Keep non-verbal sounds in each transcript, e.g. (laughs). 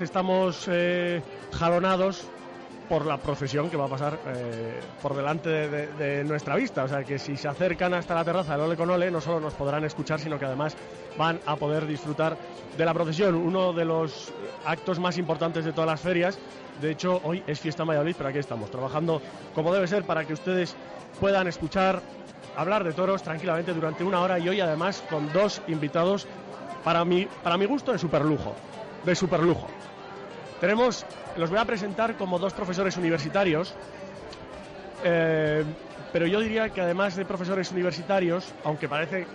Estamos eh, jalonados por la procesión que va a pasar eh, por delante de, de, nuestra vista. O sea que si se acercan hasta la terraza del Ole con Ole, no solo nos podrán escuchar, sino que además van a poder disfrutar de la procesión. Uno de los actos más importantes de todas las ferias. De hecho, hoy es fiesta en Valladolid, pero aquí estamos, trabajando como debe ser para que ustedes puedan escuchar hablar de toros tranquilamente durante una hora y hoy además con dos invitados para mi, para mi gusto de superlujo. De superlujo. Tenemos, los voy a presentar como dos profesores universitarios, eh, pero yo diría que además de profesores universitarios, aunque parece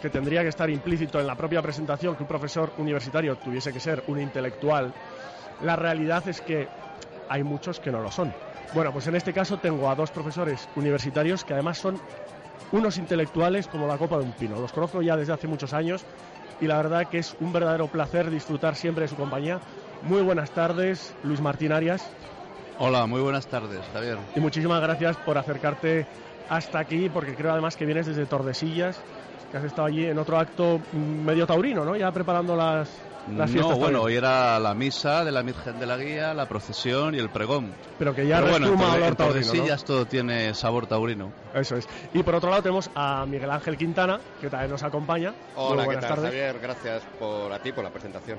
que tendría que estar implícito en la propia presentación que un profesor universitario tuviese que ser un intelectual, la realidad es que hay muchos que no lo son. Bueno, pues en este caso tengo a dos profesores universitarios que además son unos intelectuales como la copa de un pino. Los conozco ya desde hace muchos años y la verdad que es un verdadero placer disfrutar siempre de su compañía. Muy buenas tardes, Luis Martín Arias. Hola, muy buenas tardes, Javier. Y muchísimas gracias por acercarte hasta aquí, porque creo además que vienes desde Tordesillas, que has estado allí en otro acto medio taurino, ¿no? Ya preparando las, las no, bueno, hoy era la misa de la Virgen de la Guía, la procesión y el pregón. Pero que ya Pero bueno, olor en Tordesillas todo tiene sabor taurino. Eso es. Y por otro lado tenemos a Miguel Ángel Quintana, que también nos acompaña. Hola, buenas ¿qué tal, tardes. Javier? Gracias por a ti por la presentación.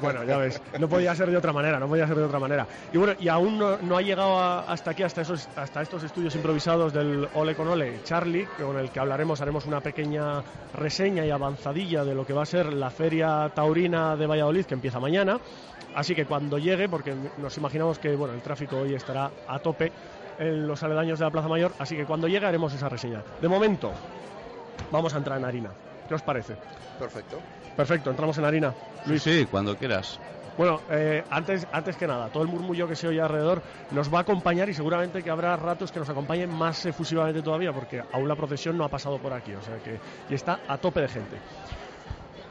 Bueno, ya ves, no podía ser de otra manera, no podía ser de otra manera. Y bueno, y aún no, ha llegado hasta aquí, hasta, esos, hasta estos estudios improvisados del Ole con Ole, Charlie, con el que hablaremos, haremos una pequeña reseña y avanzadilla de lo que va a ser la Feria Taurina de Valladolid, que empieza mañana. Así que cuando llegue, porque nos imaginamos que bueno, el tráfico hoy estará a tope en los aledaños de la Plaza Mayor, así que cuando llegue haremos esa reseña. De momento, vamos a entrar en harina. ¿Qué os parece? Perfecto. Perfecto, entramos en harina. Luis, sí, cuando quieras. Bueno, eh, antes, antes que nada, todo el murmullo que se oye alrededor nos va a acompañar y seguramente que habrá ratos que nos acompañen más efusivamente todavía, porque aún la procesión no ha pasado por aquí, o sea que y está a tope de gente.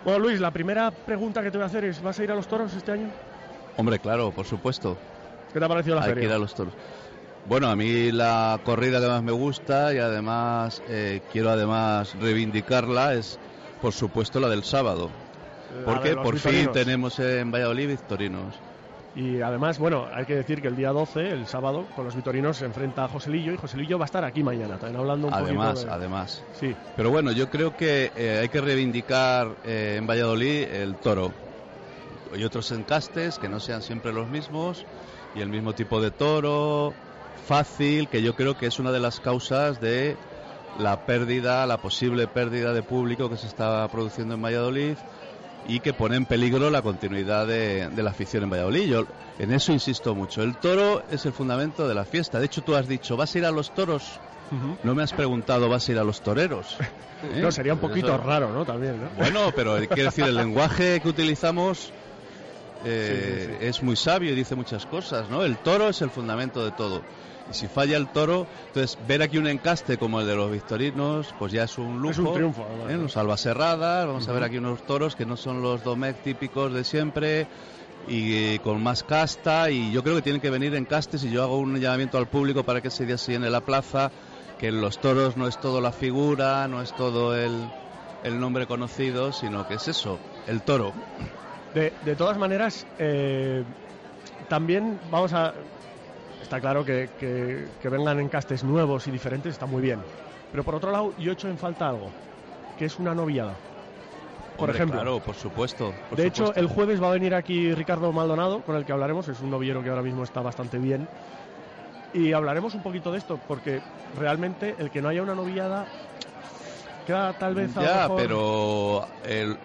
Bueno, Luis, la primera pregunta que te voy a hacer es: ¿vas a ir a los toros este año? Hombre, claro, por supuesto. ¿Qué te ha parecido la Hay que ir a los toros. Bueno, a mí la corrida que más me gusta y además eh, quiero además reivindicarla es, por supuesto, la del sábado. La Porque de por fin tenemos en Valladolid victorinos. Y además, bueno, hay que decir que el día 12, el sábado, con los vitorinos se enfrenta a Joselillo y Joselillo va a estar aquí mañana, también hablando un Además, poquito de... además. Sí, Pero bueno, yo creo que eh, hay que reivindicar eh, en Valladolid el toro. Y otros encastes que no sean siempre los mismos y el mismo tipo de toro fácil, que yo creo que es una de las causas de la pérdida, la posible pérdida de público que se está produciendo en Valladolid y que pone en peligro la continuidad de, de la afición en Valladolid. Yo en eso insisto mucho. El toro es el fundamento de la fiesta. De hecho, tú has dicho, ¿vas a ir a los toros? No me has preguntado, ¿vas a ir a los toreros? (laughs) ¿Eh? No, sería un poquito Eso- raro, ¿no? También, ¿no? Bueno, pero (laughs) quiero decir, el lenguaje que utilizamos eh, Sí, sí, sí. es muy sabio y dice muchas cosas, ¿no? El toro es el fundamento de todo. Y si falla el toro, entonces ver aquí un encaste como el de los victorinos, pues ya es un lujo. Es un triunfo, ¿eh? ¿no? Los albaserradas, vamos a ver aquí unos toros que no son los domec típicos de siempre y eh, con más casta y yo creo que tienen que venir encastes y yo hago un llamamiento al público para que ese día se llene la plaza, que en los toros no es todo la figura, no es todo el, el nombre conocido, sino que es eso, el toro. De, de todas maneras, eh, también vamos a... Está claro que, que- que vengan encastes nuevos y diferentes, está muy bien. Pero por otro lado, yo echo en falta algo, que es una noviada. Por Hombre, ejemplo, Claro, por supuesto. por de hecho, el jueves va a venir aquí Ricardo Maldonado, con el que hablaremos, es un novillero que ahora mismo está bastante bien. Y hablaremos un poquito de esto, porque realmente el que no haya una noviada queda tal vez a Ya, mejor- pero el-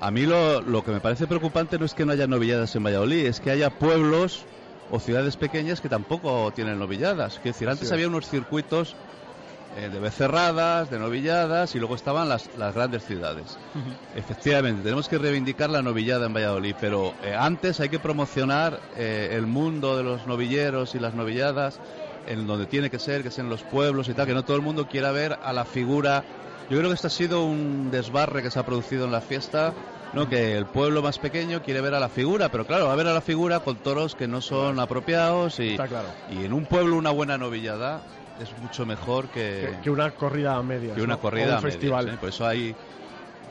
a mí lo, lo que me parece preocupante no es que no haya novilladas en Valladolid, es que haya pueblos o ciudades pequeñas que tampoco tienen novilladas. Quiero decir, antes Sí. había unos circuitos eh, de becerradas, de novilladas y luego estaban las, las grandes ciudades. Efectivamente, tenemos que reivindicar la novillada en Valladolid, pero eh, antes hay que promocionar eh, el mundo de los novilleros y las novilladas en donde tiene que ser, que es en los pueblos y tal, que no todo el mundo quiera ver a la figura. Yo creo que este ha sido un desbarre que se ha producido en la fiesta, ¿no? que el pueblo más pequeño quiere ver a la figura, pero claro, va a ver a la figura con toros que no son apropiados y, Está claro. y en un pueblo una buena novillada es mucho mejor que, Que, que una corrida a medias. que una ¿no? corrida O un a medias, festival. ¿eh? Por eso hay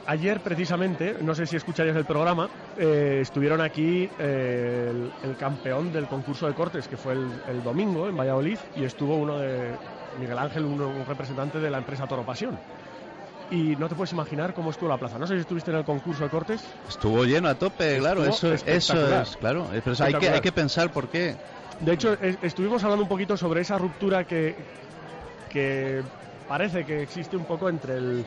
ayer precisamente, no sé si escucharías el programa, eh, estuvieron aquí eh, el, el campeón del concurso de cortes, que fue el, el domingo en Valladolid, y estuvo uno de Miguel Ángel, uno- un representante de la empresa Toro Pasión. Y no te puedes imaginar cómo estuvo la plaza. No sé si estuviste en el concurso de cortes. Estuvo lleno a tope, claro, Estuvo eso, eso es, claro. eh, Pero hay, que, hay que pensar por qué. De hecho, es- estuvimos hablando un poquito sobre esa ruptura que, que parece que existe un poco entre el,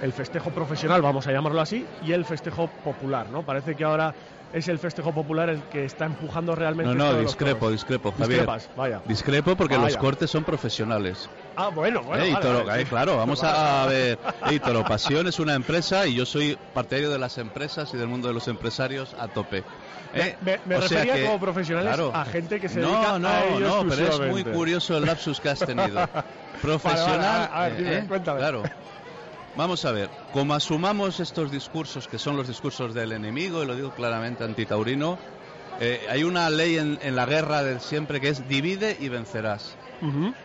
el festejo profesional, vamos a llamarlo así, y el festejo popular, ¿no? Parece que ahora es el festejo popular el que está empujando realmente. No, no, discrepo, discrepo, Javier. Discrepas, vaya. Discrepo porque los cortes son profesionales. Ah, bueno, bueno. Eh, y vale, Toro- vale, eh, sí. claro, vamos Vale, a, ver. eh, Toro Pasión es una empresa y yo soy partidario de las empresas y del mundo de los empresarios a tope. Eh, Me, refería que- como profesionales claro. a gente que se no, dedica no, a ello no, pero es muy curioso el lapsus que has tenido. (laughs) Profesional. a ver, dime, eh, cuéntame. Claro. Vamos a ver, como asumamos estos discursos que son los discursos del enemigo, y lo digo claramente antitaurino, eh, hay una ley en, en la guerra del siempre que es divide y vencerás.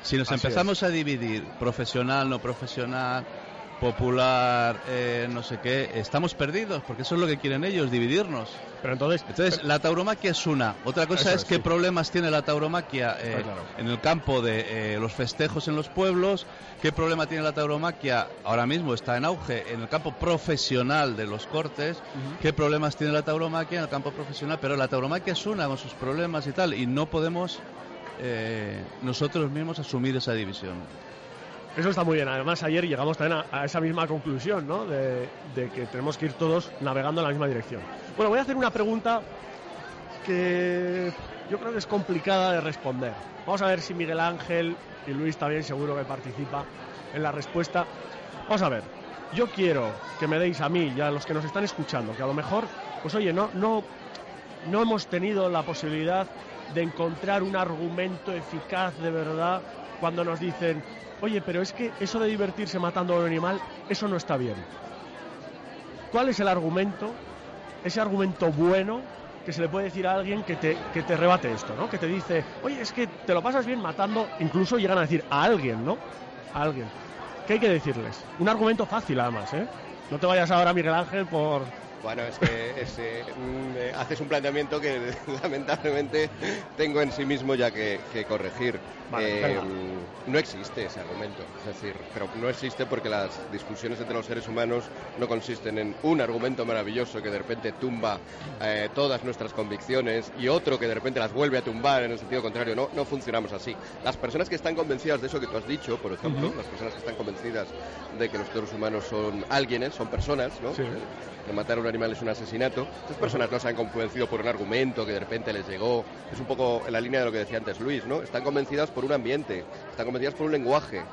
Si nos Así empezamos a dividir profesional, no profesional, popular, eh, no sé qué, estamos perdidos, porque eso es lo que quieren ellos, dividirnos. Pero entonces, Entonces, la tauromaquia es una. Otra cosa es es, qué sí. problemas tiene la tauromaquia eh, claro. en el campo de eh, los festejos en los pueblos, qué problema tiene la tauromaquia, ahora mismo está en auge, en el campo profesional de los cortes, qué problemas tiene la tauromaquia en el campo profesional, pero la tauromaquia es una con sus problemas y tal, y no podemos eh, nosotros mismos asumir esa división. Eso está muy bien. Además, ayer llegamos también a, esa misma conclusión, ¿no? De, de que tenemos que ir todos navegando en la misma dirección. Bueno, voy a hacer una pregunta que yo creo que es complicada de responder. Vamos a ver si Miguel Ángel y Luis también seguro que participa en la respuesta. Vamos a ver. Yo quiero que me deis a mí y a los que nos están escuchando, que a lo mejor, pues oye, no, no, no hemos tenido la posibilidad de encontrar un argumento eficaz de verdad cuando nos dicen, oye, pero es que eso de divertirse matando a un animal, eso no está bien. ¿Cuál es el argumento, ese argumento bueno que se le puede decir a alguien que te, que te rebate esto, ¿no? Que te dice, oye, es que te lo pasas bien matando, incluso llegan a decir a alguien, ¿no? A alguien. ¿Qué hay que decirles? Un argumento fácil, además, ¿eh? No te vayas ahora, Miguel Ángel, por... Bueno, es que es, eh, mm, eh, haces un planteamiento que (laughs) lamentablemente tengo en sí mismo ya que, que corregir. Vale, Eh, venga. no existe ese argumento, es decir, pero no existe porque las discusiones entre los seres humanos no consisten en un argumento maravilloso que de repente tumba eh, todas nuestras convicciones y otro que de repente las vuelve a tumbar en el sentido contrario. No, no funcionamos así. Las personas que están convencidas de eso que tú has dicho, por ejemplo, Ujú. las personas que están convencidas de que los seres humanos son alguienes, son personas, ¿no? Sí. que matar a un animal es un asesinato. Estas personas no se han convencido por un argumento que de repente les llegó. Es un poco en la línea de lo que decía antes Luis, ¿no? Están convencidas por un ambiente, están convencidas por un lenguaje,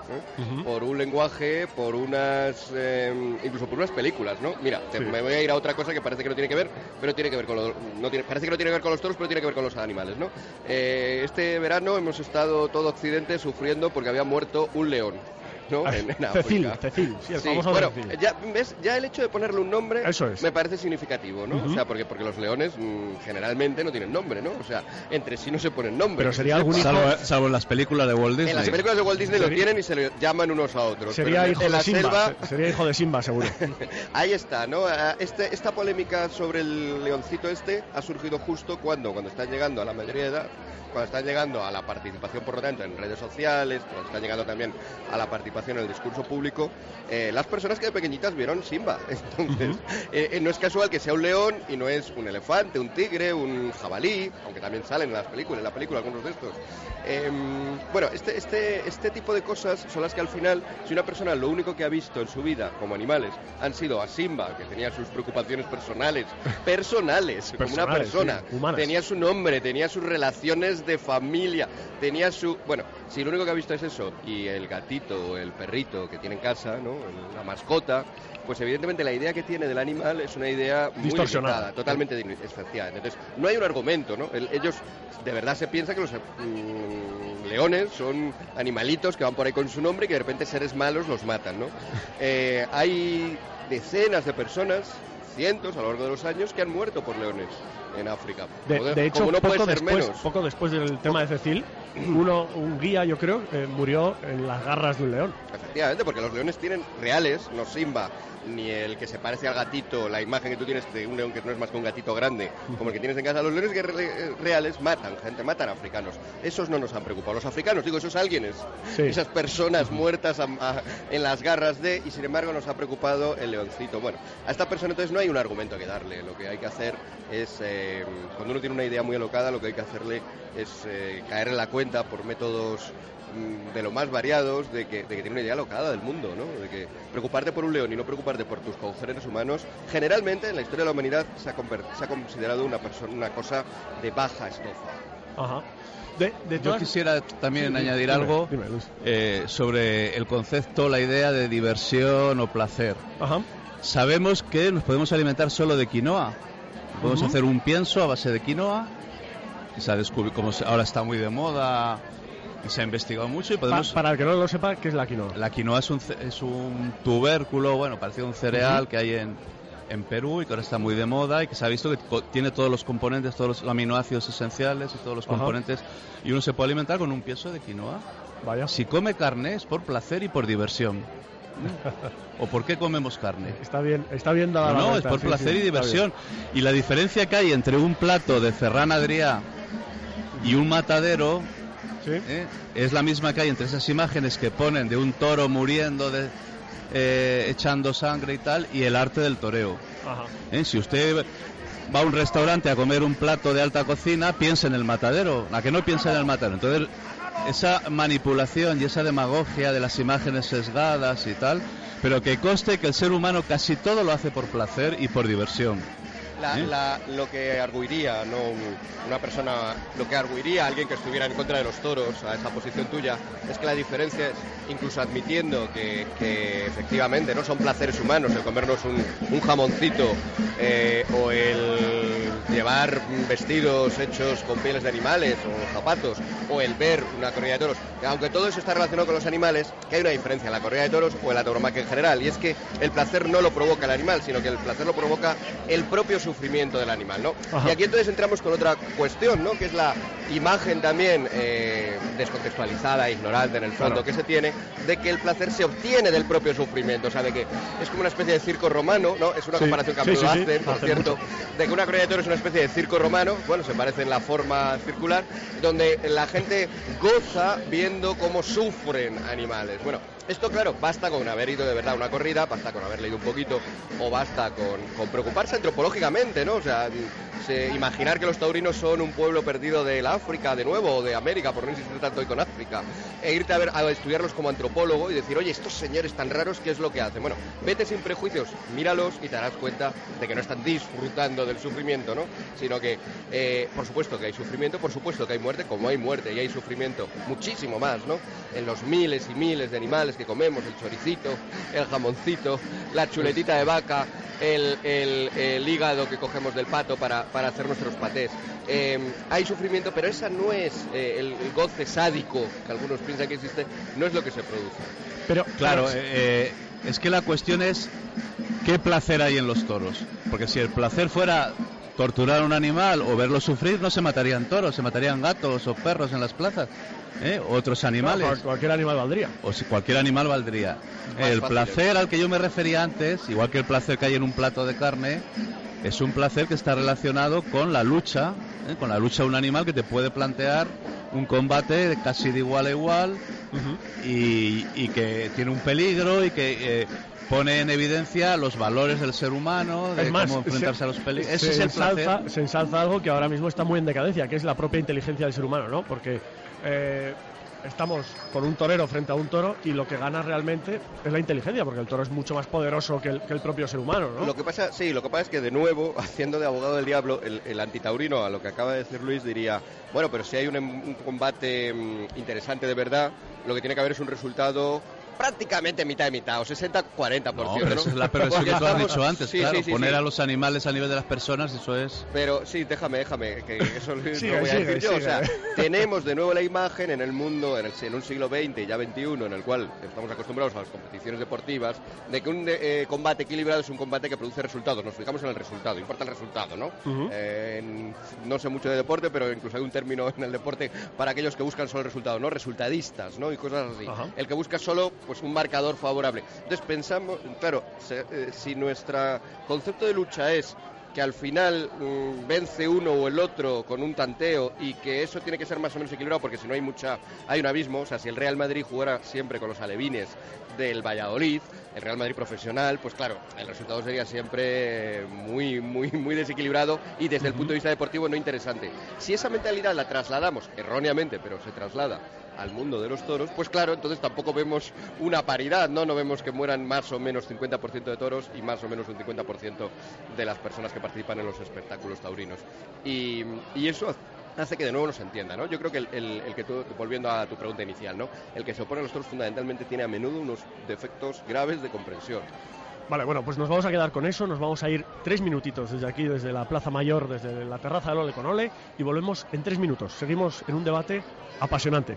por un lenguaje, por unas, eh, incluso por unas películas, ¿no? Mira, te- Sí. me voy a ir a otra cosa que parece que no tiene que ver, pero tiene que ver con los, no tiene, parece que no tiene que ver con los toros, pero tiene que ver con los animales, ¿no? Eh, este verano hemos estado todo Occidente sufriendo porque había muerto un león, ¿no? En, en Cecil. Cecil, sí, el Sí, famoso bueno, Cecil. ya, ¿ves? ya el hecho de ponerle un nombre Eso es. me parece significativo, ¿no? Ujú. O sea, porque, porque los leones mm, generalmente no tienen nombre, ¿no? O sea, entre sí no se ponen nombre. Pero sería se algún hijo- Salvo, salvo en las películas de Walt Disney. En las películas de Walt Disney lo Sería- tienen y se le llaman unos a otros. Sería hijo de la Simba, selva, se- sería hijo de Simba, seguro. (laughs) ahí está, ¿no? Ah, Este, esta polémica sobre el leoncito este ha surgido justo cuando, cuando están llegando a la mayoría de edad, cuando están llegando a la participación, por lo tanto, en redes sociales, cuando están llegando también a la participación en el discurso público, eh, las personas que de pequeñitas vieron Simba. (laughs) Entonces, eh, eh, no es casual que sea un león y no es un elefante, un tigre, un jabalí, aunque también salen en las películas, en la película algunos de estos. Em, bueno, este, este, este tipo de cosas son las que al final, si una persona lo único que ha visto en su vida como animales han sido a Simba, que tenía sus preocupaciones personales, (laughs) personales, como una Personales, persona, sí, tenía su nombre, tenía sus relaciones de familia, tenía su... Bueno, si lo único que ha visto es eso, y el gatito o el perrito que tiene en casa, ¿no? la mascota, pues evidentemente la idea que tiene del animal es una idea muy Distorsionada. limitada, totalmente efectivamente. Entonces, no hay un argumento, ¿no? El- ellos de verdad se piensan que los mm, leones son animalitos que van por ahí con su nombre y que de repente seres malos los matan, ¿no? (laughs) Eh, hay decenas de personas, cientos a lo largo de los años, que han muerto por leones. En África. De, Joder, de hecho, no poco, después, poco después del tema de Cecil, uno, un guía, yo creo, eh, murió en las garras de un león. Efectivamente, porque los leones tienen reales, no Simba, ni el que se parece al gatito, la imagen que tú tienes de un león que no es más que un gatito grande, como el que tienes en casa. Los leones re- reales matan gente, matan africanos. Esos no nos han preocupado. Los africanos, digo, esos alguienes, Sí. esas personas muertas a- a- en las garras de, y sin embargo nos ha preocupado el leoncito. Bueno, a esta persona entonces no hay un argumento que darle. Lo que hay que hacer es, eh, cuando uno tiene una idea muy alocada, lo que hay que hacerle es eh, caer en la cuenta por métodos mm, de lo más variados de que, de que tiene una idea alocada del mundo, ¿no? De que preocuparte por un león y no preocuparte por tus congéneres humanos, generalmente en la historia de la humanidad se ha, se ha considerado una, persona, una cosa de baja estofa. Ajá. De, de Yo quisiera también Sí, añadir dime, algo dime, eh, sobre el concepto, la idea de diversión o placer. Ajá. Sabemos que nos podemos alimentar solo de quinoa. Podemos hacer un pienso a base de quinoa. y Se ha descubierto, como se- ahora está muy de moda y se ha investigado mucho y Pa- podemos... para el que no lo sepa, ¿qué es la quinoa? La quinoa es un, es un tubérculo, bueno, parecido a un cereal que hay en, en Perú y que ahora está muy de moda y que se ha visto que tiene todos los componentes, todos los aminoácidos esenciales y todos los Ajá. componentes. Y uno se puede alimentar con un pienso de quinoa. Vaya. Si come carne es por placer y por diversión. ¿O por qué comemos carne? Está bien, está bien dada No, la no, es por sí, placer sí, y diversión. Y la diferencia que hay entre un plato de Ferran Adrià y un matadero. Sí. ¿eh? es la misma que hay entre esas imágenes que ponen de un toro muriendo, de, eh, echando sangre y tal, y el arte del toreo. Ajá. ¿eh? Si usted va a un restaurante a comer un plato de alta cocina, piensa en el matadero, la que no piensa en el matadero. Entonces, esa manipulación y esa demagogia de las imágenes sesgadas y tal, pero que conste que el ser humano casi todo lo hace por placer y por diversión. La- ¿Eh? la- lo que arguiría, no un- una persona, lo que arguiría alguien que estuviera en contra de los toros a esa posición tuya, es que la diferencia es, incluso admitiendo que, que efectivamente no son placeres humanos el comernos un, un jamoncito eh, o el llevar vestidos hechos con pieles de animales o zapatos o el ver una corrida de toros, que aunque todo eso está relacionado con los animales, que hay una diferencia en la corrida de toros o en la tauromaquia en general, y es que el placer no lo provoca el animal, sino que el placer lo provoca el propio sufrimiento del animal, ¿no? Ajá. Y aquí entonces entramos con otra cuestión, ¿no? Que es la imagen también eh, descontextualizada, ignorante en el fondo Claro. que se tiene, de que el placer se obtiene del propio sufrimiento, o sea, de que es como una especie de circo romano, ¿no? Es una Sí, comparación que a sí, sí, hacen, por hacen cierto, mucho. de que una corrida de toros es una especie de circo romano, bueno, se parece en la forma circular, donde la gente goza viendo cómo sufren animales. Bueno, esto claro, basta con haber ido de verdad a una corrida, basta con haber leído un poquito, o basta con, con preocuparse antropológicamente, ¿no? O sea, se- imaginar que los taurinos son un pueblo perdido del África de nuevo, o de América, por no insistir tanto hoy con África, e irte a, ver, a estudiarlos como antropólogo y decir, oye, estos señores tan raros, ¿qué es lo que hacen? Bueno, vete sin prejuicios, míralos y te darás cuenta de que no están disfrutando del sufrimiento, ¿no? Sino que, eh, por supuesto que hay sufrimiento, por supuesto que hay muerte, como hay muerte y hay sufrimiento, muchísimo más, ¿no? En los miles y miles de animales que comemos, el choricito, el jamoncito, la chuletita de vaca, el, el- el hígado que cogemos del pato para, para hacer nuestros patés. Eh, hay sufrimiento, pero esa no es eh, el, el goce sádico que algunos piensan que existe, no es lo que se produce. Pero, Claro, eh, eh, es que la cuestión es qué placer hay en los toros. Porque si el placer fuera torturar a un animal o verlo sufrir, no se matarían toros, se matarían gatos o perros en las plazas, ¿eh? otros animales. Claro, cualquier animal valdría. O si cualquier animal valdría. Más El fácil, placer al que yo me refería antes, igual que el placer que hay en un plato de carne, es un placer que está relacionado con la lucha, ¿eh? con la lucha de un animal que te puede plantear un combate casi de igual a igual y, y que tiene un peligro y que eh, pone en evidencia los valores del ser humano, de Es más, cómo enfrentarse se- a los peligros. se Ese es el placer. ensalza- Se ensalza algo que ahora mismo está muy en decadencia, que es la propia inteligencia del ser humano, ¿no? Porque eh, estamos con un torero frente a un toro y lo que gana realmente es la inteligencia, porque el toro es mucho más poderoso que el, propio ser humano, ¿no? Lo que pasa, sí, lo que pasa es que de nuevo, (laughs) haciendo de abogado del diablo, el, el antitaurino, a lo que acaba de decir Luis, diría, bueno, pero si hay un, em- un combate mm, interesante de verdad, lo que tiene que haber es un resultado prácticamente mitad y mitad, o 60-40%. No, pero ¿no? esa es la perversión que tú has dicho antes, Sí, claro. sí, sí, poner sí. a los animales a nivel de las personas, eso es... Pero sí, déjame, déjame, que eso lo (laughs) Sigue, voy a sigue, decir yo. O sea, tenemos de nuevo la imagen en el mundo, en, el- en un siglo XX y ya XXI, en el cual estamos acostumbrados a las competiciones deportivas, de que un eh, combate equilibrado es un combate que produce resultados. Nos fijamos en el resultado, importa el resultado, ¿no? Eh, en- no sé mucho de deporte, pero incluso hay un término en el deporte para aquellos que buscan solo el resultado, ¿no? Resultadistas, ¿no? Y cosas así. El que busca solo pues un marcador favorable. Entonces pensamos, claro, se- eh, si nuestro concepto de lucha es que al final mm, vence uno o el otro con un tanteo y que eso tiene que ser más o menos equilibrado porque si no hay mucha hay un abismo, o sea, si el Real Madrid jugara siempre con los alevines del Valladolid, el Real Madrid profesional, pues claro, el resultado sería siempre muy muy muy desequilibrado y desde el punto de vista deportivo no interesante. Si esa mentalidad la trasladamos erróneamente, pero se traslada al mundo de los toros, pues claro, entonces tampoco vemos una paridad, ¿no? No vemos que mueran más o menos 50% de toros y más o menos un 50% de las personas que participan en los espectáculos taurinos. Y, eso hace que de nuevo no se entienda, ¿no? Yo creo que el, que tú, volviendo a tu pregunta inicial, ¿no? El que se opone a los toros fundamentalmente tiene a menudo unos defectos graves de comprensión. Vale, bueno, pues nos vamos a quedar con eso, nos vamos a ir tres minutitos desde aquí, desde la Plaza Mayor, desde la terraza del Ole con Ole, y volvemos en tres minutos. Seguimos en un debate apasionante.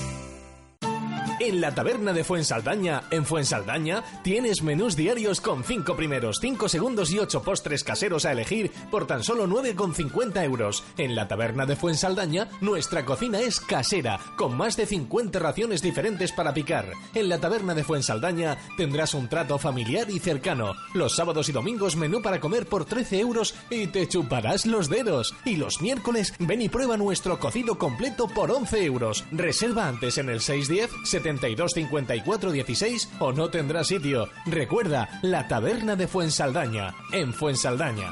En la taberna de Fuensaldaña, en Fuensaldaña, tienes menús diarios con 5 primeros, 5 segundos y 8 postres caseros a elegir por tan solo 9,50 euros. En la taberna de Fuensaldaña, nuestra cocina es casera, con más de 50 raciones diferentes para picar. En la taberna de Fuensaldaña tendrás un trato familiar y cercano. Los sábados y domingos menú para comer por 13 euros y te chuparás los dedos. Y los miércoles ven y prueba nuestro cocido completo por 11 euros. Reserva antes en el 610 72 54 16 o no tendrá sitio. Recuerda, la taberna de Fuensaldaña, en Fuensaldaña.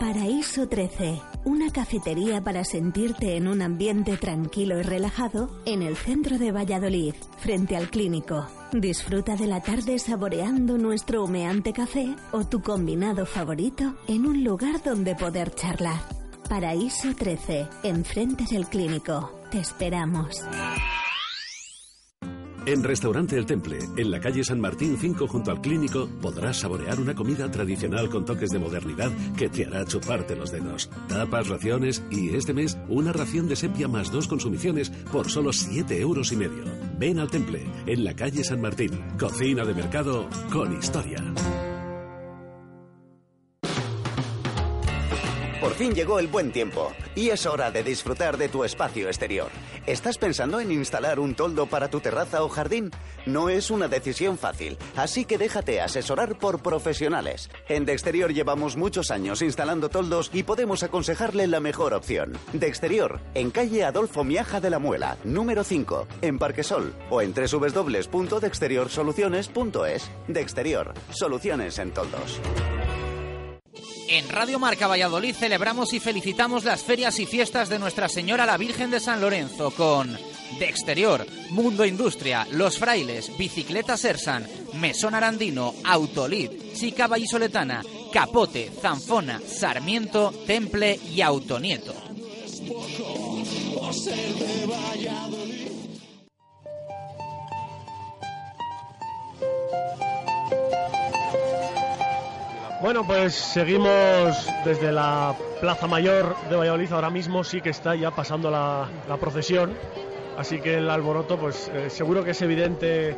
Paraíso 13, una cafetería para sentirte en un ambiente tranquilo y relajado en el centro de Valladolid, frente al clínico. Disfruta de la tarde saboreando nuestro humeante café o tu combinado favorito en un lugar donde poder charlar. Paraíso 13, enfrente del clínico. Te esperamos. En Restaurante El Temple, en la calle San Martín 5 junto al clínico, podrás saborear una comida tradicional con toques de modernidad que te hará chuparte los dedos. Tapas, raciones y este mes una ración de sepia más dos consumiciones por solo 7 euros y medio. Ven al Temple, en la calle San Martín. Cocina de mercado con historia. Fin llegó el buen tiempo y es hora de disfrutar de tu espacio exterior. ¿Estás pensando en instalar un toldo para tu terraza o jardín? No es una decisión fácil, así que déjate asesorar por profesionales. En De Exterior llevamos muchos años instalando toldos y podemos aconsejarle la mejor opción. De Exterior, en calle Adolfo Miaja de la Muela, número 5, en Parquesol o en www.dexteriorsoluciones.es. De Exterior, soluciones en toldos. En Radio Marca Valladolid celebramos y felicitamos las ferias y fiestas de Nuestra Señora la Virgen de San Lorenzo con De Exterior, Mundo Industria, Los Frailes, Bicicleta Sersan, Mesón Arandino, Autolid, Chica Vallisoletana, Capote, Zanfona, Sarmiento, Temple y Autonieto. Bueno, pues seguimos desde la Plaza Mayor de Valladolid. Ahora mismo sí que está ya pasando la, la procesión. Así que el alboroto, pues eh, seguro que es evidente.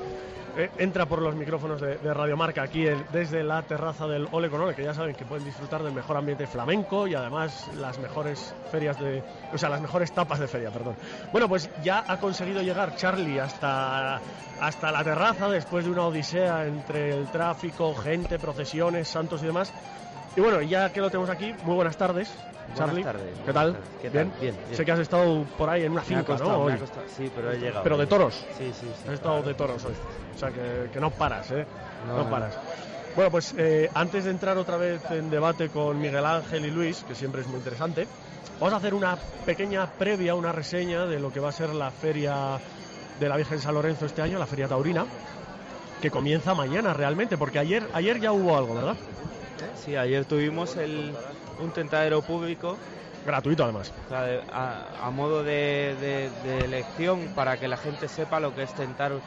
Eh, entra por los micrófonos de, de Radio Marca aquí desde la terraza del Ole con que ya saben que pueden disfrutar del mejor ambiente flamenco y además las mejores ferias de. O sea, las mejores tapas de feria, perdón. Bueno, pues ya ha conseguido llegar Charlie hasta, hasta la terraza después de una odisea entre el tráfico, gente, procesiones, santos y demás. Y bueno, ya que lo tenemos aquí, muy buenas tardes. Charlie, tardes, ¿qué tal? ¿Qué ¿Bien? tal? Bien, bien. Sé que has estado por ahí en una finca, costado, ¿no? Hoy. Sí, pero he llegado. Pero de toros. Sí, sí, sí. Has estado de toros hoy. O sea, que, que no paras, ¿eh? No. paras. Bueno, pues eh, antes de entrar otra vez en debate con Miguel Ángel y Luis, que siempre es muy interesante, vamos a hacer una pequeña previa, una reseña de lo que va a ser la feria de la Virgen San Lorenzo este año, la feria taurina, que comienza mañana realmente, porque ayer, ayer ya hubo algo, ¿verdad? Sí, ayer tuvimos el, un tentadero público. Gratuito además. o sea, de- a, a modo de, de- de elección para que la gente sepa lo que es tentar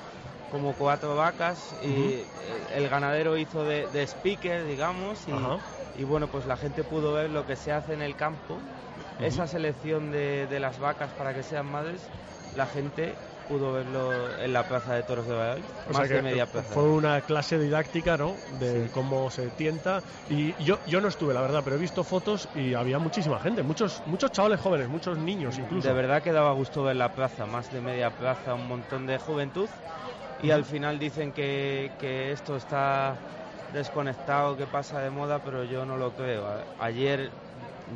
como cuatro vacas y eh, el ganadero hizo de, de speaker, digamos, y, bueno, pues la gente pudo ver lo que se hace en el campo, esa selección de, de las vacas para que sean madres, la gente pudo verlo en la plaza de toros de Valladolid, O más sea de que media plaza. fue una clase didáctica, ¿no? De Sí. cómo se tienta. Y yo, yo no estuve, la verdad, pero he visto fotos y había muchísima gente, muchos, muchos chavales jóvenes, muchos niños incluso. De verdad que daba gusto ver la plaza, más de media plaza, un montón de juventud. Y al final dicen que, que esto está desconectado, que pasa de moda, pero yo no lo creo. Ayer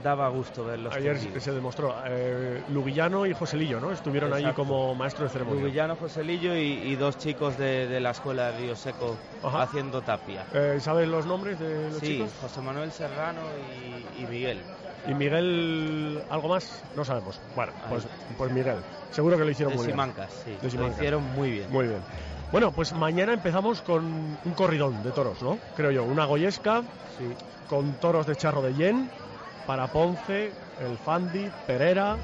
daba gusto ver los Ayer tendidos. se demostró. Eh, Lubillano y Joselillo, ¿no? Estuvieron Exacto. como maestro de ceremonia. Lubillano, Joselillo y, y dos chicos de, de la escuela de Río Seco Ajá. haciendo tapia. Eh, ¿Sabes los nombres de los Sí, chicos? José Manuel Serrano y, y Miguel. ¿Y Miguel algo más? No sabemos. Bueno, Ahí. pues, pues Miguel. Seguro que lo hicieron De muy bien. Simancas, sí. De Lo hicieron muy bien. Muy bien. Bueno, pues mañana empezamos con un corridón de toros, ¿no? Creo yo. Una goyesca Sí. con toros de charro de yen para Ponce, el Fandi, Perera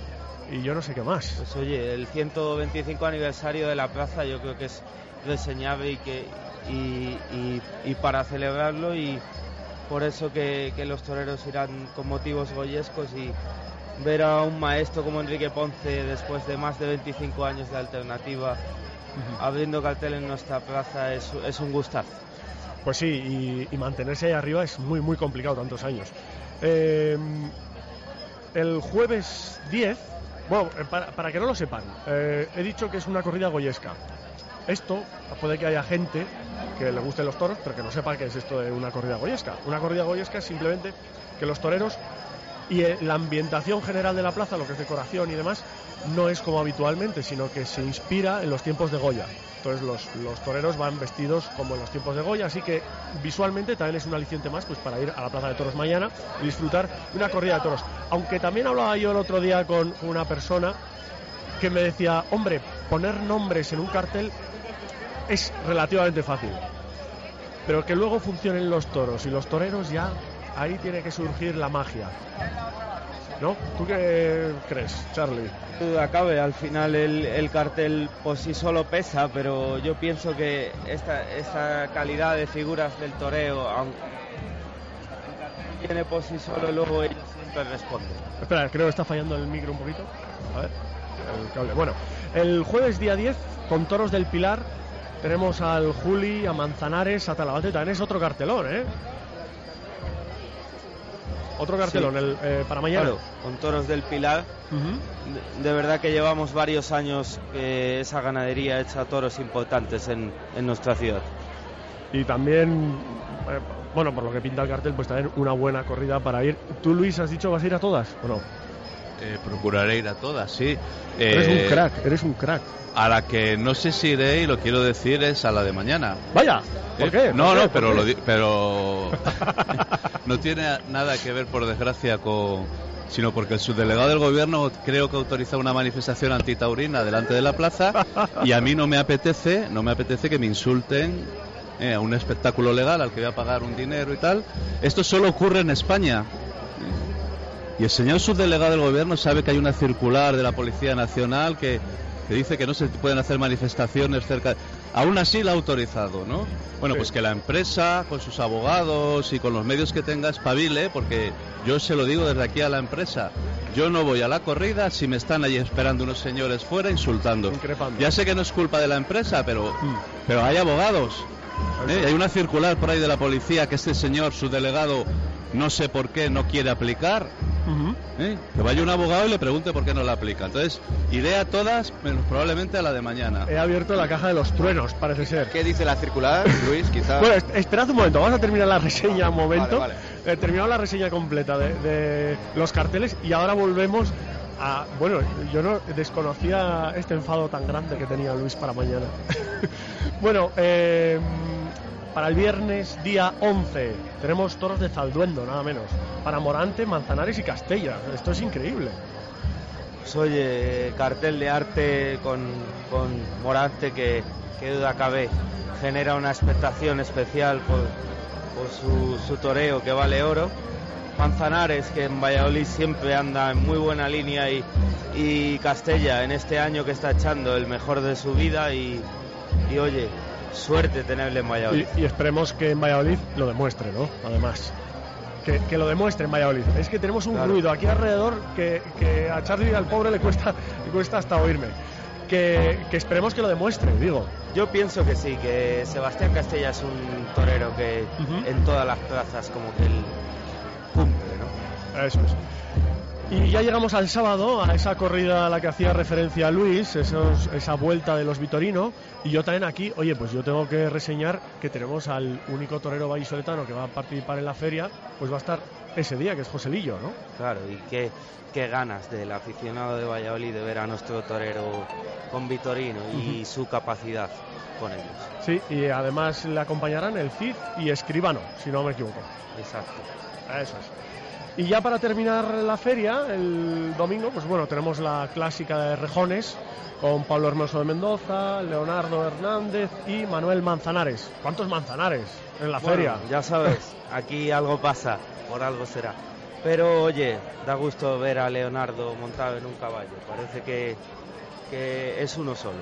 y yo no sé qué más. Pues oye, el 125 aniversario de la plaza yo creo que es reseñable y que y, y- y para celebrarlo y por eso que, que los toreros irán con motivos goyescos y ver a un maestro como Enrique Ponce después de más de 25 años de alternativa abriendo cartel en nuestra plaza es, es un gustazo. Pues sí, y, y mantenerse ahí arriba es muy, muy complicado tantos años. Eh, el jueves 10, bueno, eh, para, para que no lo sepan, eh, he dicho que es una corrida goyesca. Esto puede que haya gente que le gusten los toros, pero que no sepa qué es esto de una corrida goyesca. Una corrida goyesca es simplemente que los toreros y eh, la ambientación general de la plaza, lo que es decoración y demás, no es como habitualmente, sino que se inspira en los tiempos de Goya. Entonces los, toreros van vestidos como en los tiempos de Goya, así que visualmente también es un aliciente más pues para ir a la Plaza de Toros mañana y disfrutar de una corrida de toros. Aunque también hablaba yo el otro día con una persona que me decía, hombre, poner nombres en un cartel es relativamente fácil, pero que luego funcionen los toros y los toreros ya, ahí tiene que surgir la magia. ¿No? ¿Tú qué crees, Charlie? Qué duda cabe, al final el, el cartel por sí solo pesa, pero yo pienso que esta, esta calidad de figuras del toreo, aunque tiene por sí solo, luego ellos siempre responden. Espera, creo que está fallando el micro un poquito. A ver, el cable. Bueno, el jueves día 10, con Toros del Pilar, tenemos al Juli, a Manzanares, a Talavate. También es otro cartelón, ¿eh? Otro cartelón el, eh, para mañana. Claro, con toros del Pilar, de, de verdad que llevamos varios años que esa ganadería echa toros importantes en, en nuestra ciudad. Y también, eh, bueno, por lo que pinta el cartel, pues también una buena corrida para ir. ¿Tú, Luis, has dicho vas a ir a todas o no? Eh, procuraré ir a todas, sí. eres Eh, un crack, eres un crack. A la que no sé si iré y lo quiero decir es a la de mañana. Vaya, ¿por ¿Eh? qué? ¿Por No, qué? no, ¿Por pero, qué? lo di- pero (laughs) (laughs) no tiene nada que ver, por desgracia, con sino porque el subdelegado del gobierno creo que ha autorizado una manifestación antitaurina delante de la plaza y a mí no me apetece, no me apetece que me insulten eh, a un espectáculo legal al que voy a pagar un dinero y tal. Esto solo ocurre en España. Y el señor subdelegado del gobierno sabe que hay una circular de la Policía Nacional que, que dice que no se pueden hacer manifestaciones cerca. Aún así la ha autorizado, ¿no? Bueno, Sí. pues que la empresa, con sus abogados y con los medios que tenga, espabile, porque yo se lo digo desde aquí a la empresa. Yo no voy a la corrida si me están allí esperando unos señores fuera insultando. Increpando. Ya sé que no es culpa de la empresa, pero, Mm. pero hay abogados. ¿eh? Hay una circular por ahí de la policía que este señor, su delegado, no sé por qué no quiere aplicar. ¿Eh? Que vaya un abogado y le pregunte por qué no la aplica. Entonces, iré a todas, menos probablemente a la de mañana. He abierto la caja de los truenos, parece ser. ¿Qué dice la circular, Luis? Quizá. Bueno, esperad un momento, vamos a terminar la reseña un momento. Vale, Eh, terminamos la reseña completa de, de los carteles y ahora volvemos a. Bueno, yo no desconocía este enfado tan grande que tenía Luis para mañana. (laughs) bueno, eh, para el viernes día 11 tenemos toros de Zalduendo, nada menos. Para Morante, Manzanares y Castella. Esto es increíble. Pues oye, cartel de arte con, con Morante que, que duda cabe, genera una expectación especial por, por su, su toreo que vale oro. Manzanares, que en Valladolid siempre anda en muy buena línea, y, y Castella, en este año que está echando el mejor de su vida, y, y oye, suerte tenerle en Valladolid. Y, y esperemos que en Valladolid lo demuestre, ¿no? Además. Que, que lo demuestre en Valladolid. Es que tenemos un Claro. ruido aquí alrededor que, que a Charlie al pobre le cuesta, le cuesta hasta oírme. Que, que esperemos que lo demuestre, digo. Yo pienso que sí, que Sebastián Castella es un torero que Ujú. en todas las plazas como que él cumple, ¿no? Eso es. Y ya llegamos al sábado, a esa corrida a la que hacía referencia Luis, esos- esa vuelta de los Vitorino. Y yo también aquí, oye, pues yo tengo que reseñar que tenemos al único torero vallisoletano que va a participar en la feria, pues va a estar ese día, que es Joselillo, ¿no? Claro, y qué, qué ganas del aficionado de Valladolid de ver a nuestro torero con Vitorino y su capacidad con ellos. Sí, y además le acompañarán el Cid y Escribano, si no me equivoco. Exacto. Eso es. Y ya para terminar la feria, el domingo, pues bueno, tenemos la clásica de Rejones con Pablo Hermoso de Mendoza, Leonardo Hernández y Manuel Manzanares. ¿Cuántos Manzanares en la Bueno, feria? Ya sabes, aquí algo pasa, por algo será. Pero oye, da gusto ver a Leonardo montado en un caballo. Parece que, que es uno solo.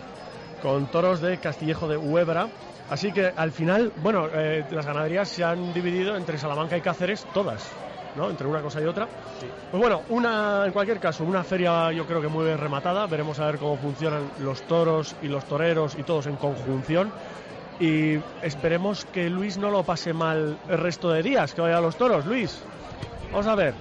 Con toros de Castillejo de Huebra. Así que al final, bueno, eh, las ganaderías se han dividido entre Salamanca y Cáceres, todas, ¿no? Entre una cosa y otra. Pues bueno, una, en cualquier caso, una feria yo creo que muy bien rematada. Veremos a ver cómo funcionan los toros y los toreros y todos en conjunción. Y esperemos que Luis no lo pase mal el resto de días, que vaya a los toros. Luis, vamos a ver.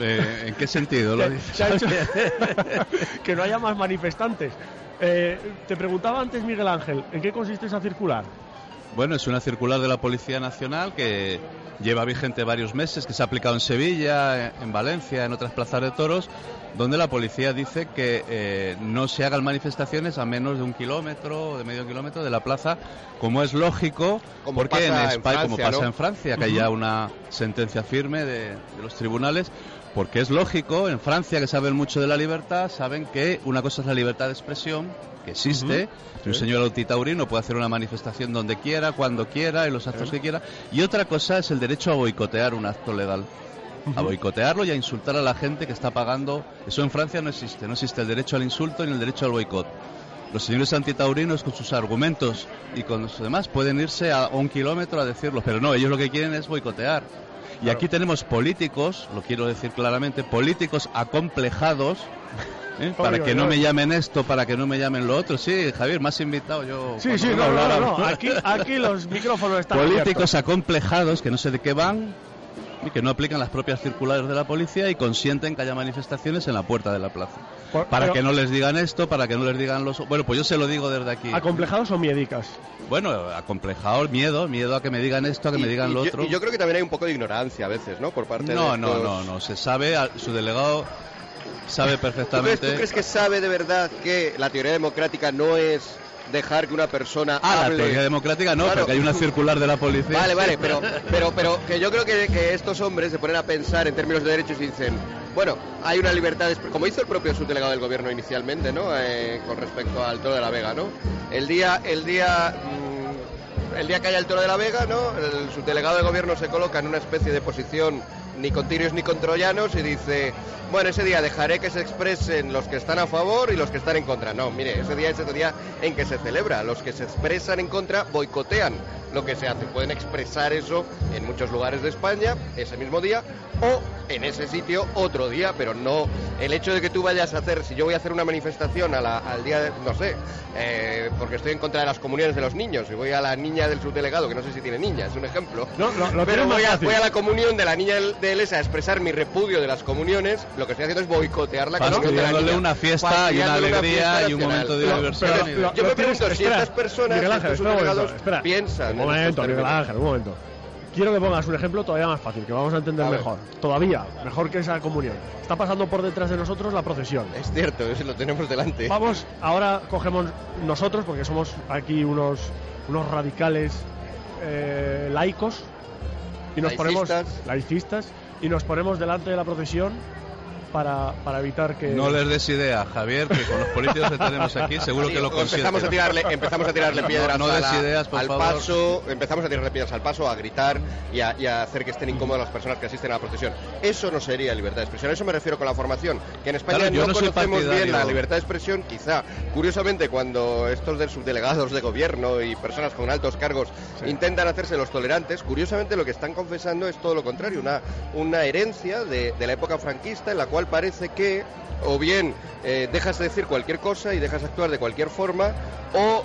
Eh, ¿En qué sentido lo (laughs) Que, dices? se ha hecho- (laughs) que no haya más manifestantes. Eh, te preguntaba antes, Miguel Ángel, ¿en qué consiste esa circular? Bueno, es una circular de la Policía Nacional que lleva vigente varios meses, que se ha aplicado en Sevilla, en Valencia, en otras plazas de toros, donde la policía dice que eh, no se hagan manifestaciones a menos de un kilómetro o de medio kilómetro de la plaza, como es lógico, Como porque en pasa en España, como Francia, pasa ¿no? en Francia, que Ujú. haya una sentencia firme de, de los tribunales, porque es lógico, en Francia, que saben mucho de la libertad, saben que una cosa es la libertad de expresión, que existe, que un señor autitaurino puede hacer una manifestación donde quiera, cuando quiera, en los actos que quiera, y otra cosa es el derecho a boicotear un acto legal. A boicotearlo y a insultar a la gente que está pagando. Eso en Francia no existe. No existe el derecho al insulto ni el derecho al boicot. Los señores antitaurinos con sus argumentos y con los demás pueden irse a un kilómetro a decirlo, pero no, ellos lo que quieren es boicotear. Y aquí tenemos políticos, lo quiero decir claramente, políticos acomplejados, ¿eh? para que no me llamen esto, para que no me llamen lo otro. Sí, Javier, me has invitado yo. Sí, sí, no, no, no, Aquí, aquí los micrófonos están (laughs) políticos acomplejados que no sé de qué van y que no aplican las propias circulares de la policía y consienten que haya manifestaciones en la puerta de la plaza. Por- Para pero- que no les digan esto, para que no les digan los... Bueno, pues yo se lo digo desde aquí. ¿Acomplejados o miedicas? Bueno, acomplejado, miedo, miedo a que me digan esto, a que me digan y lo yo- otro. y yo creo que también hay un poco de ignorancia a veces, ¿no? Por parte No, de no, estos- no, no, se sabe, a- su delegado sabe ¿Tú crees, perfectamente... tú crees que sabe de verdad que la teoría democrática no es dejar que una persona Ah, la hable? teoría democrática no, Claro. pero que hay una circular de la policía. Vale, vale, pero, pero, pero que yo creo que, que estos hombres se ponen a pensar en términos de derechos y dicen, bueno, hay una libertad, de como hizo el propio subdelegado del gobierno inicialmente, ¿no? Eh, con respecto al Toro de la Vega, ¿no? El día, el día, mm, el día que haya el Toro de la Vega, ¿no? El subdelegado del gobierno se coloca en una especie de posición ni con tirios ni con troyanos y dice, bueno, ese día dejaré que se expresen los que están a favor y los que están en contra. No, mire, ese día es ese día en que se celebra. Los que se expresan en contra boicotean lo que se hace. Pueden expresar eso en muchos lugares de España ese mismo día o en ese sitio otro día, pero no el hecho de que tú vayas a hacer, si yo voy a hacer una manifestación a la- al día, de, no sé, eh, porque estoy en contra de las comuniones de los niños y voy a la niña del subdelegado, que no sé si tiene niña, es un ejemplo, No, lo- lo pero voy a, voy a la comunión de la niña de ELESA a expresar mi repudio de las comuniones, lo que estoy haciendo es boicotear la comunión de la Fastidiándole niña. una fiesta y una alegría y un momento de diversión pero yo me pregunto si estas personas, Ángel, estos subdelegados, espera. piensan Un en momento, Miguel. Ángel, un momento. Quiero que pongas un ejemplo todavía más fácil, que vamos a entender A mejor. Todavía, mejor que esa comunión. Está pasando por detrás de nosotros la procesión. Es cierto, eso lo tenemos delante. Vamos, ahora cogemos nosotros, porque somos aquí unos, unos radicales eh, laicos, y nos ponemos laicistas, y nos ponemos delante de la procesión para, para evitar que... No les des idea, Javier, que con los políticos que tenemos aquí seguro Sí, que lo o empezamos consienten. a tirarle empezamos a tirarle No, piedras no a des la- ideas, por al favor. paso empezamos a tirarle piedras al paso a gritar y a, y a hacer que estén incómodas las personas que asisten a la procesión eso no sería libertad de expresión a eso me refiero con la formación que en España Claro, yo no, no conocemos bien la libertad de expresión quizá curiosamente cuando estos de subdelegados de gobierno y personas con altos cargos intentan hacerse los tolerantes curiosamente lo que están confesando es todo lo contrario una una herencia de, de la época franquista en la cual parece que o bien eh, dejas de decir cualquier cosa y dejas de actuar de cualquier forma, o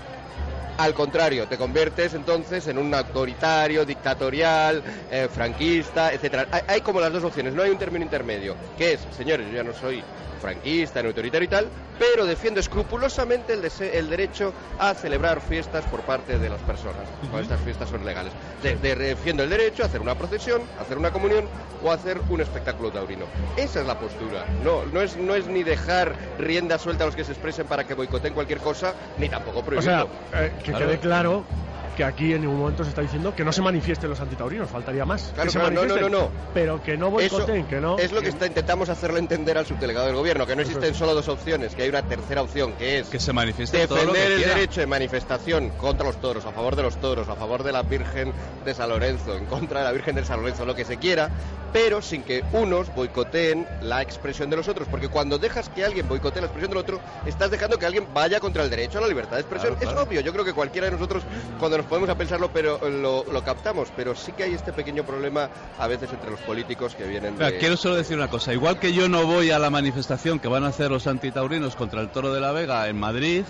al contrario, te conviertes entonces en un autoritario, dictatorial, eh, franquista, etcétera. Hay, hay como las dos opciones, no hay un término intermedio, que es, señores, yo ya no soy franquista, ni autoritario y tal, pero defiendo escrupulosamente el, dese- el derecho a celebrar fiestas por parte de las personas, cuando estas fiestas son legales. De- de- defiendo el derecho a hacer una procesión, a hacer una comunión o a hacer un espectáculo taurino. Esa es la postura. No, no es, no es ni dejar rienda suelta a los que se expresen para que boicoteen cualquier cosa, ni tampoco O prohibirlo. sea, eh, que Claro. quede claro que aquí en ningún momento se está diciendo que no se manifiesten los antitaurinos, faltaría más. Claro, que se claro, no, no, no, no. Pero que no boicoteen, que no... Es lo que está, intentamos hacerle entender al subdelegado del gobierno, que no existen solo dos opciones, que hay una tercera opción, que es Que se manifieste todo lo defender que el quiera. derecho de manifestación contra los toros, a favor de los toros, a favor de la Virgen de San Lorenzo, en contra de la Virgen de San Lorenzo, lo que se quiera, pero sin que unos boicoteen la expresión de los otros, porque cuando dejas que alguien boicotee la expresión del otro, estás dejando que alguien vaya contra el derecho a la libertad de expresión. Claro, Es obvio, yo creo que cualquiera de nosotros, cuando nos podemos a pensarlo, pero lo, lo captamos, pero sí que hay este pequeño problema a veces entre los políticos que vienen de... quiero solo decir una cosa. Igual que yo no voy a la manifestación que van a hacer los antitaurinos contra el Toro de la Vega en Madrid,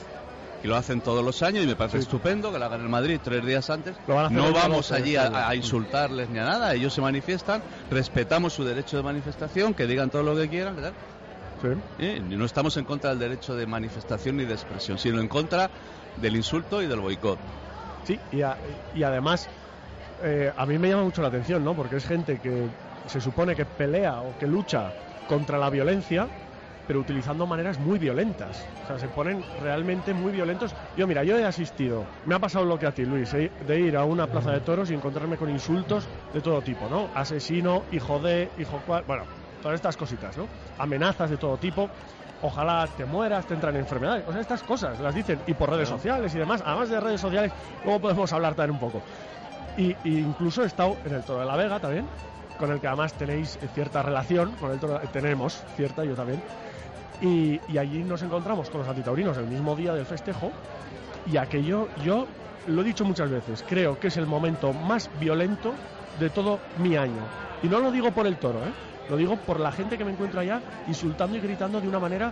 y lo hacen todos los años, y me parece estupendo que lo hagan en Madrid tres días antes, Lo van a hacer no vamos allí a, insultarles ni a nada. Ellos se manifiestan, respetamos su derecho de manifestación, que digan todo lo que quieran, ¿verdad? ¿Eh? Y no estamos en contra del derecho de manifestación ni de expresión, sino en contra del insulto y del boicot. Sí, y, a- y además eh, a mí me llama mucho la atención, ¿no? Porque es gente que se supone que pelea o que lucha contra la violencia, pero utilizando maneras muy violentas. O sea, se ponen realmente muy violentos. Yo, mira, yo he asistido, me ha pasado lo que a ti, Luis, eh, de ir a una plaza de toros y encontrarme con insultos de todo tipo, ¿no? Asesino, hijo de, hijo cual, bueno, todas estas cositas, ¿no? Amenazas de todo tipo. Ojalá te mueras, te entran enfermedades. O sea, estas cosas las dicen. Y por redes sociales y demás. Además de redes sociales, luego podemos hablar también un poco. Y, y incluso he estado en el Toro de la Vega también, con el que además tenéis cierta relación, con el Toro, tenemos cierta, yo también. Y, y allí nos encontramos con los antitaurinos el mismo día del festejo. Y aquello, yo lo he dicho muchas veces, creo que es el momento más violento de todo mi año. Y no lo digo por el toro, ¿eh? Lo digo por la gente que me encuentro allá insultando y gritando de una manera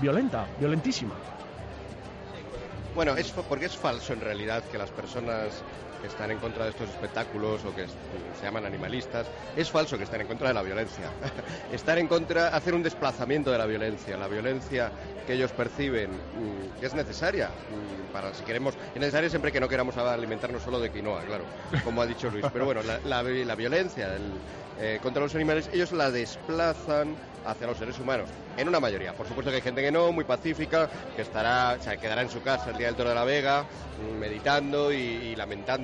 violenta, violentísima. Bueno, es porque es falso en realidad que las personas están en contra de estos espectáculos o que se llaman animalistas, es falso que estén en contra de la violencia. (laughs) Estar en contra, hacer un desplazamiento de la violencia, la violencia que ellos perciben, mm, que es necesaria mm, para si queremos, es necesaria siempre que no queramos alimentarnos solo de quinoa, claro, como ha dicho Luis. Pero bueno, la, la- violencia eh, contra los animales, ellos la desplazan hacia los seres humanos, en una mayoría. Por supuesto que hay gente que no, muy pacífica, que estará, o sea, quedará en su casa el día del Toro de la Vega, mm, meditando y, y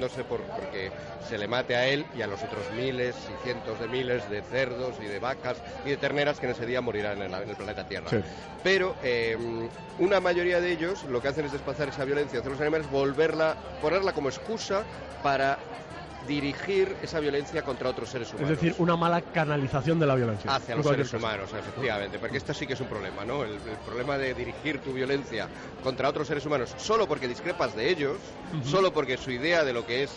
lamentándose por, porque se le mate a él y a los otros miles y cientos de miles de cerdos y de vacas y de terneras que en ese día morirán en, la- en el planeta Tierra. Sí. Pero eh, una mayoría de ellos lo que hacen es desplazar esa violencia hacia los animales, volverla, ponerla como excusa para dirigir esa violencia contra otros seres humanos. Es decir, una mala canalización de la violencia. Hacia los seres humanos, efectivamente, porque esto sí que es un problema, ¿no? El, problema de dirigir tu violencia contra otros seres humanos solo porque discrepas de ellos, solo porque su idea de lo que es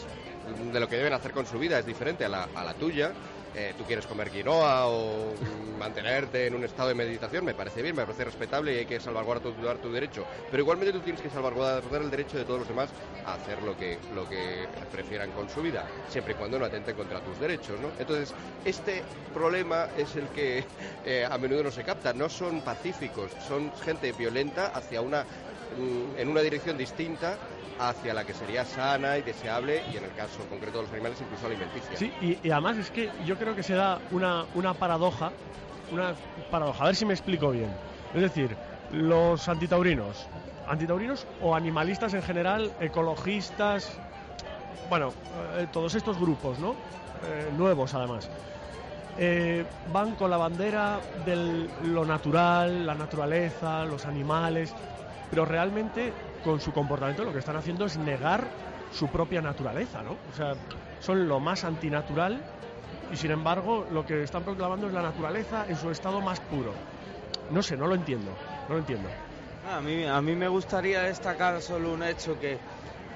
de lo que deben hacer con su vida es diferente a la, a la tuya, eh, tú quieres comer quinoa o mantenerte en un estado de meditación, me parece bien, me parece respetable y hay que salvaguardar tu, derecho. Pero igualmente tú tienes que salvaguardar el derecho de todos los demás a hacer lo que, lo que prefieran con su vida, siempre y cuando no atenten contra tus derechos. ¿no? Entonces, este problema es el que eh, a menudo no se capta. No son pacíficos, son gente violenta hacia una en una dirección distinta hacia la que sería sana y deseable y en el caso concreto de los animales incluso alimenticia. Sí, y, además es que yo creo que se da una, una paradoja, una paradoja, a ver si me explico bien. Es decir, los antitaurinos, antitaurinos o animalistas en general, ecologistas, bueno, eh, todos estos grupos, ¿no? Eh, nuevos además. Eh, van con la bandera de lo natural, la naturaleza, los animales, pero realmente con su comportamiento lo que están haciendo es negar su propia naturaleza, ¿no? O sea, son lo más antinatural y sin embargo lo que están proclamando es la naturaleza en su estado más puro. No sé, no lo entiendo, no lo entiendo. Ah, a mí, a mí me gustaría destacar solo un hecho que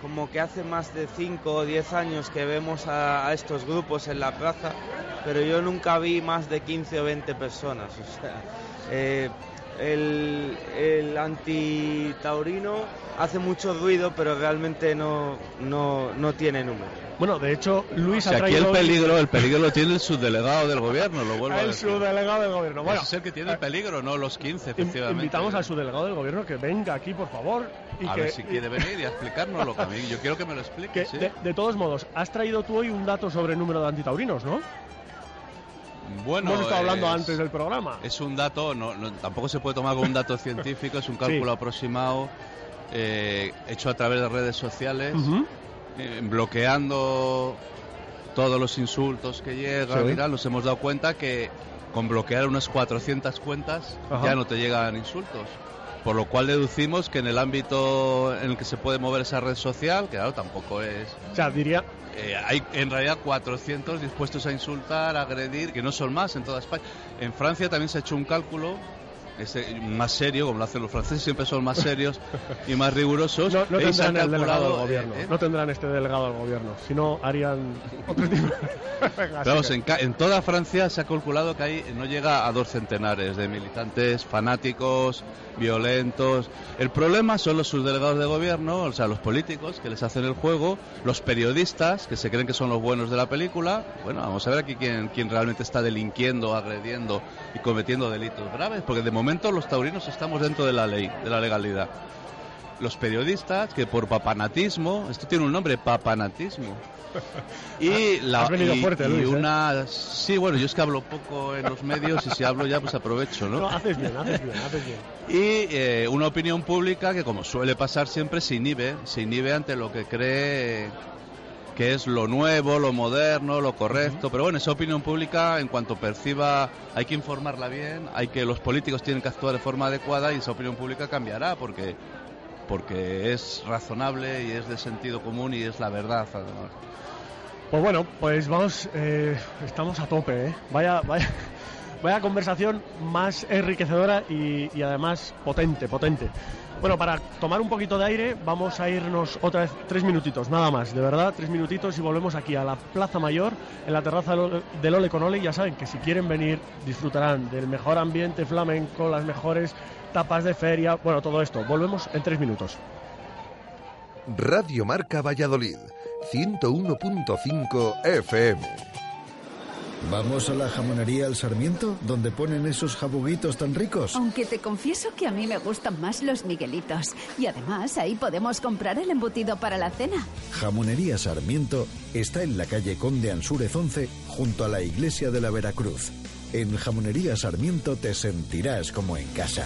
como que hace más de 5 o 10 años que vemos a, estos grupos en la plaza, pero yo nunca vi más de 15 o 20 personas. O sea, eh, el, el antitaurino hace mucho ruido, pero realmente no, no, no tiene número. Bueno, de hecho, Luis ha traído... aquí el peligro, el peligro lo tiene el subdelegado del gobierno, lo vuelvo El subdelegado del gobierno. Bueno, es el que tiene el peligro, no los 15, efectivamente. Invitamos al subdelegado del gobierno que venga aquí, por favor. Y a ver si quiere venir y explicárnoslo, que yo quiero que me lo explique. de, de, todos modos, has traído tú hoy un dato sobre el número de antitaurinos, ¿no? Bueno, hemos estado hablando antes del programa. Es un dato, no, tampoco se puede tomar como un dato (laughs) científico, es un cálculo aproximado eh, hecho a través de redes sociales, eh, bloqueando todos los insultos que llegan. nos hemos dado cuenta que con bloquear unas 400 cuentas ya no te llegan insultos. Por lo cual deducimos que en el ámbito en el que se puede mover esa red social, que claro, tampoco es... O sea, diría, eh, hay en realidad 400 dispuestos a insultar, a agredir, que no son más en toda España. En Francia también se ha hecho un cálculo este, más serio, como lo hacen los franceses, siempre son más serios y más rigurosos. No, tendrán el delegado del gobierno, eh, eh. no tendrán este delegado del gobierno, si no harían otro tipo. (laughs) Vamos, en, en, toda Francia se ha calculado que hay, no llega a dos centenares de militantes fanáticos, violentos. El problema son los subdelegados de gobierno, o sea, los políticos que les hacen el juego, los periodistas que se creen que son los buenos de la película. Bueno, vamos a ver aquí quién, quién realmente está delinquiendo, agrediendo y cometiendo delitos graves, porque de momento momento los taurinos estamos dentro de la ley, de la legalidad. Los periodistas, que por papanatismo, esto tiene un nombre, papanatismo. Y (laughs) la fuerte, y ¿eh? una sí, bueno, yo es que hablo poco en los medios y si hablo ya pues aprovecho, ¿no? no haces bien, haces bien, haces bien. Y eh, una opinión pública que como suele pasar siempre se inhibe, se inhibe ante lo que cree que es lo nuevo, lo moderno, lo correcto. Pero bueno, esa opinión pública, en cuanto perciba, hay que informarla bien, hay que los políticos tienen que actuar de forma adecuada y esa opinión pública cambiará porque porque es razonable y es de sentido común y es la verdad además. Pues bueno, pues vamos, eh, estamos a tope, ¿eh? Vaya, vaya, vaya conversación más enriquecedora y, y además potente, potente. Bueno, para tomar un poquito de aire, vamos a irnos otra vez tres minutitos, nada más, de verdad, tres minutitos y volvemos aquí a la Plaza Mayor, en la terraza del Ole con Ole. Ya saben que si quieren venir, disfrutarán del mejor ambiente flamenco, las mejores tapas de feria, bueno, todo esto. Volvemos en tres minutos. Radio Marca Valladolid, 101.5 FM. ¿Vamos a la jamonería El Sarmiento, donde ponen esos jabuguitos tan ricos? Aunque te confieso que a mí me gustan más los Miguelitos. Y además ahí podemos comprar el embutido para la cena. Jamonería Sarmiento está en la calle Conde Ansúrez 11, junto a la iglesia de la Veracruz. En Jamonería Sarmiento te sentirás como en casa.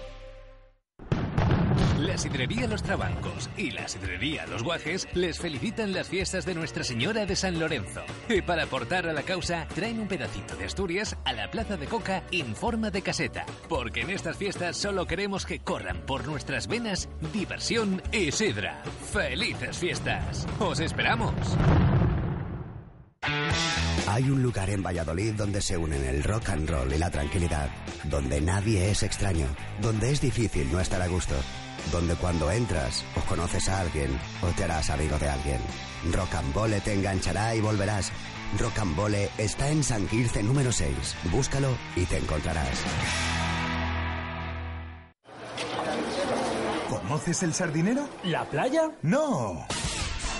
La sidrería Los Trabancos y la sidrería Los Guajes les felicitan las fiestas de Nuestra Señora de San Lorenzo. Y para aportar a la causa, traen un pedacito de Asturias a la Plaza de Coca en forma de caseta. Porque en estas fiestas solo queremos que corran por nuestras venas diversión y sidra. ¡Felices fiestas! ¡Os esperamos! Hay un lugar en Valladolid donde se unen el rock and roll y la tranquilidad, donde nadie es extraño, donde es difícil no estar a gusto, donde cuando entras o conoces a alguien o te harás amigo de alguien. Rocambole te enganchará y volverás. Rocambole está en San Quirce número 6. Búscalo y te encontrarás. ¿Conoces el sardinero? ¿La playa? No.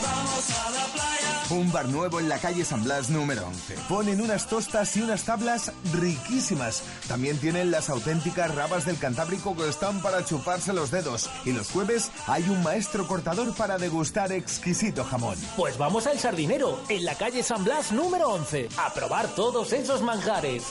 Vamos a la playa. Un bar nuevo en la calle San Blas número 11. Ponen unas tostas y unas tablas riquísimas. También tienen las auténticas rabas del Cantábrico que están para chuparse los dedos. Y los jueves hay un maestro cortador para degustar exquisito jamón. Pues vamos al sardinero, en la calle San Blas número 11, a probar todos esos manjares.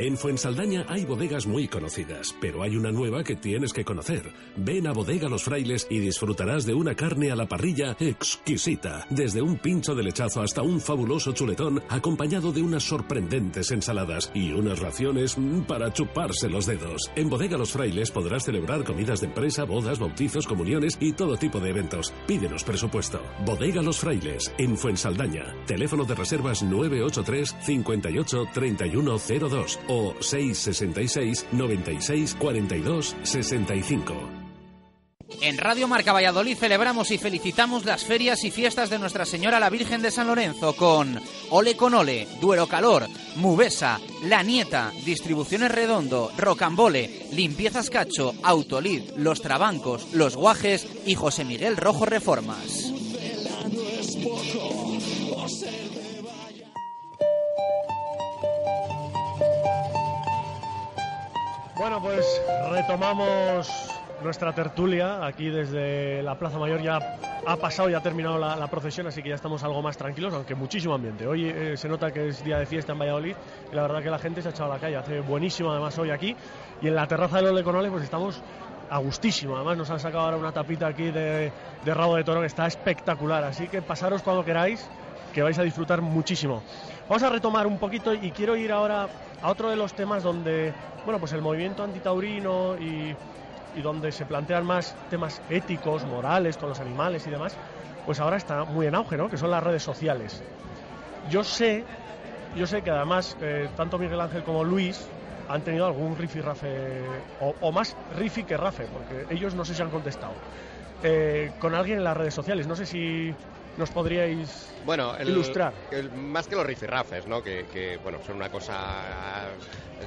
En Fuensaldaña hay bodegas muy conocidas, pero hay una nueva que tienes que conocer. Ven a Bodega Los Frailes y disfrutarás de una carne a la parrilla exquisita, desde un pincho de lechazo hasta un fabuloso chuletón acompañado de unas sorprendentes ensaladas y unas raciones mm, para chuparse los dedos. En Bodega Los Frailes podrás celebrar comidas de empresa, bodas, bautizos, comuniones y todo tipo de eventos. Pídenos presupuesto. Bodega Los Frailes, en Fuensaldaña. Teléfono de reservas 983 58 3102 o 666 96 42 65. En Radio Marca Valladolid celebramos y felicitamos las ferias y fiestas de Nuestra Señora la Virgen de San Lorenzo con Ole con Ole, Duero Calor, Mubesa, La Nieta, Distribuciones Redondo, Rocambole, Limpiezas Cacho, Autolid, Los Trabancos, Los Guajes y José Miguel Rojo Reformas. Bueno, pues retomamos nuestra tertulia aquí desde la Plaza Mayor. Ya ha pasado y ha terminado la, procesión, así que ya estamos algo más tranquilos, aunque muchísimo ambiente. Hoy eh, se nota que es día de fiesta en Valladolid y la verdad que la gente se ha echado a la calle. Hace buenísimo además hoy aquí y en la terraza del Ole Conole pues estamos a gustísimo. Además nos han sacado ahora una tapita aquí de, de rabo de toro que está espectacular. Así que pasaros cuando queráis que vais a disfrutar muchísimo. Vamos a retomar un poquito y quiero ir ahora a otro de los temas donde, bueno, pues el movimiento antitaurino y, y donde se plantean más temas éticos, morales con los animales y demás, pues ahora está muy en auge, ¿no? Que son las redes sociales. Yo sé, yo sé que además eh, tanto Miguel Ángel como Luis han tenido algún rifirrafe, o, o más rifi que rafe, porque ellos no sé si han contestado, eh, con alguien en las redes sociales. No sé si nos podríais bueno, el- ilustrar. el- más que los rifirrafes, ¿no? Que, que, bueno, son una cosa.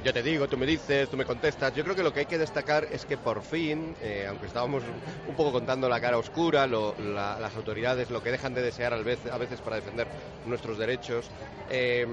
Yo te digo, tú me dices, tú me contestas. Yo creo que lo que hay que destacar es que por fin, eh, aunque estábamos un poco contando la cara oscura, lo- la- las autoridades lo que dejan de desear a veces para defender nuestros derechos, eh,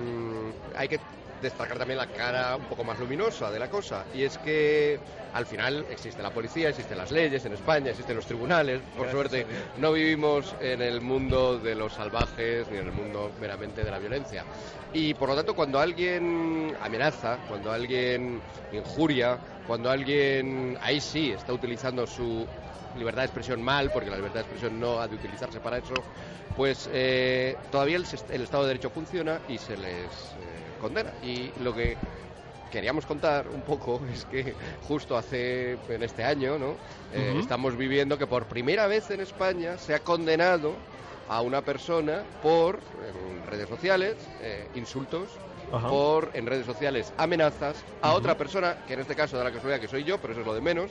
hay que destacar también la cara un poco más luminosa de la cosa. Y es que al final existe la policía, existen las leyes en España, existen los tribunales. Por Gracias suerte, no vivimos en el mundo de los salvajes ni en el mundo meramente de la violencia. Y por lo tanto, cuando alguien amenaza, cuando alguien injuria, cuando alguien ahí sí está utilizando su libertad de expresión mal, porque la libertad de expresión no ha de utilizarse para eso, pues eh, todavía el, el Estado de Derecho funciona y se les eh, condena. Y lo que queríamos contar un poco (laughs) es que justo hace en este año no Eh, estamos viviendo que por primera vez en España se ha condenado a una persona por en redes sociales eh, insultos Ajá. por en redes sociales amenazas a otra persona, que en este caso da la casualidad que soy yo, pero eso es lo de menos,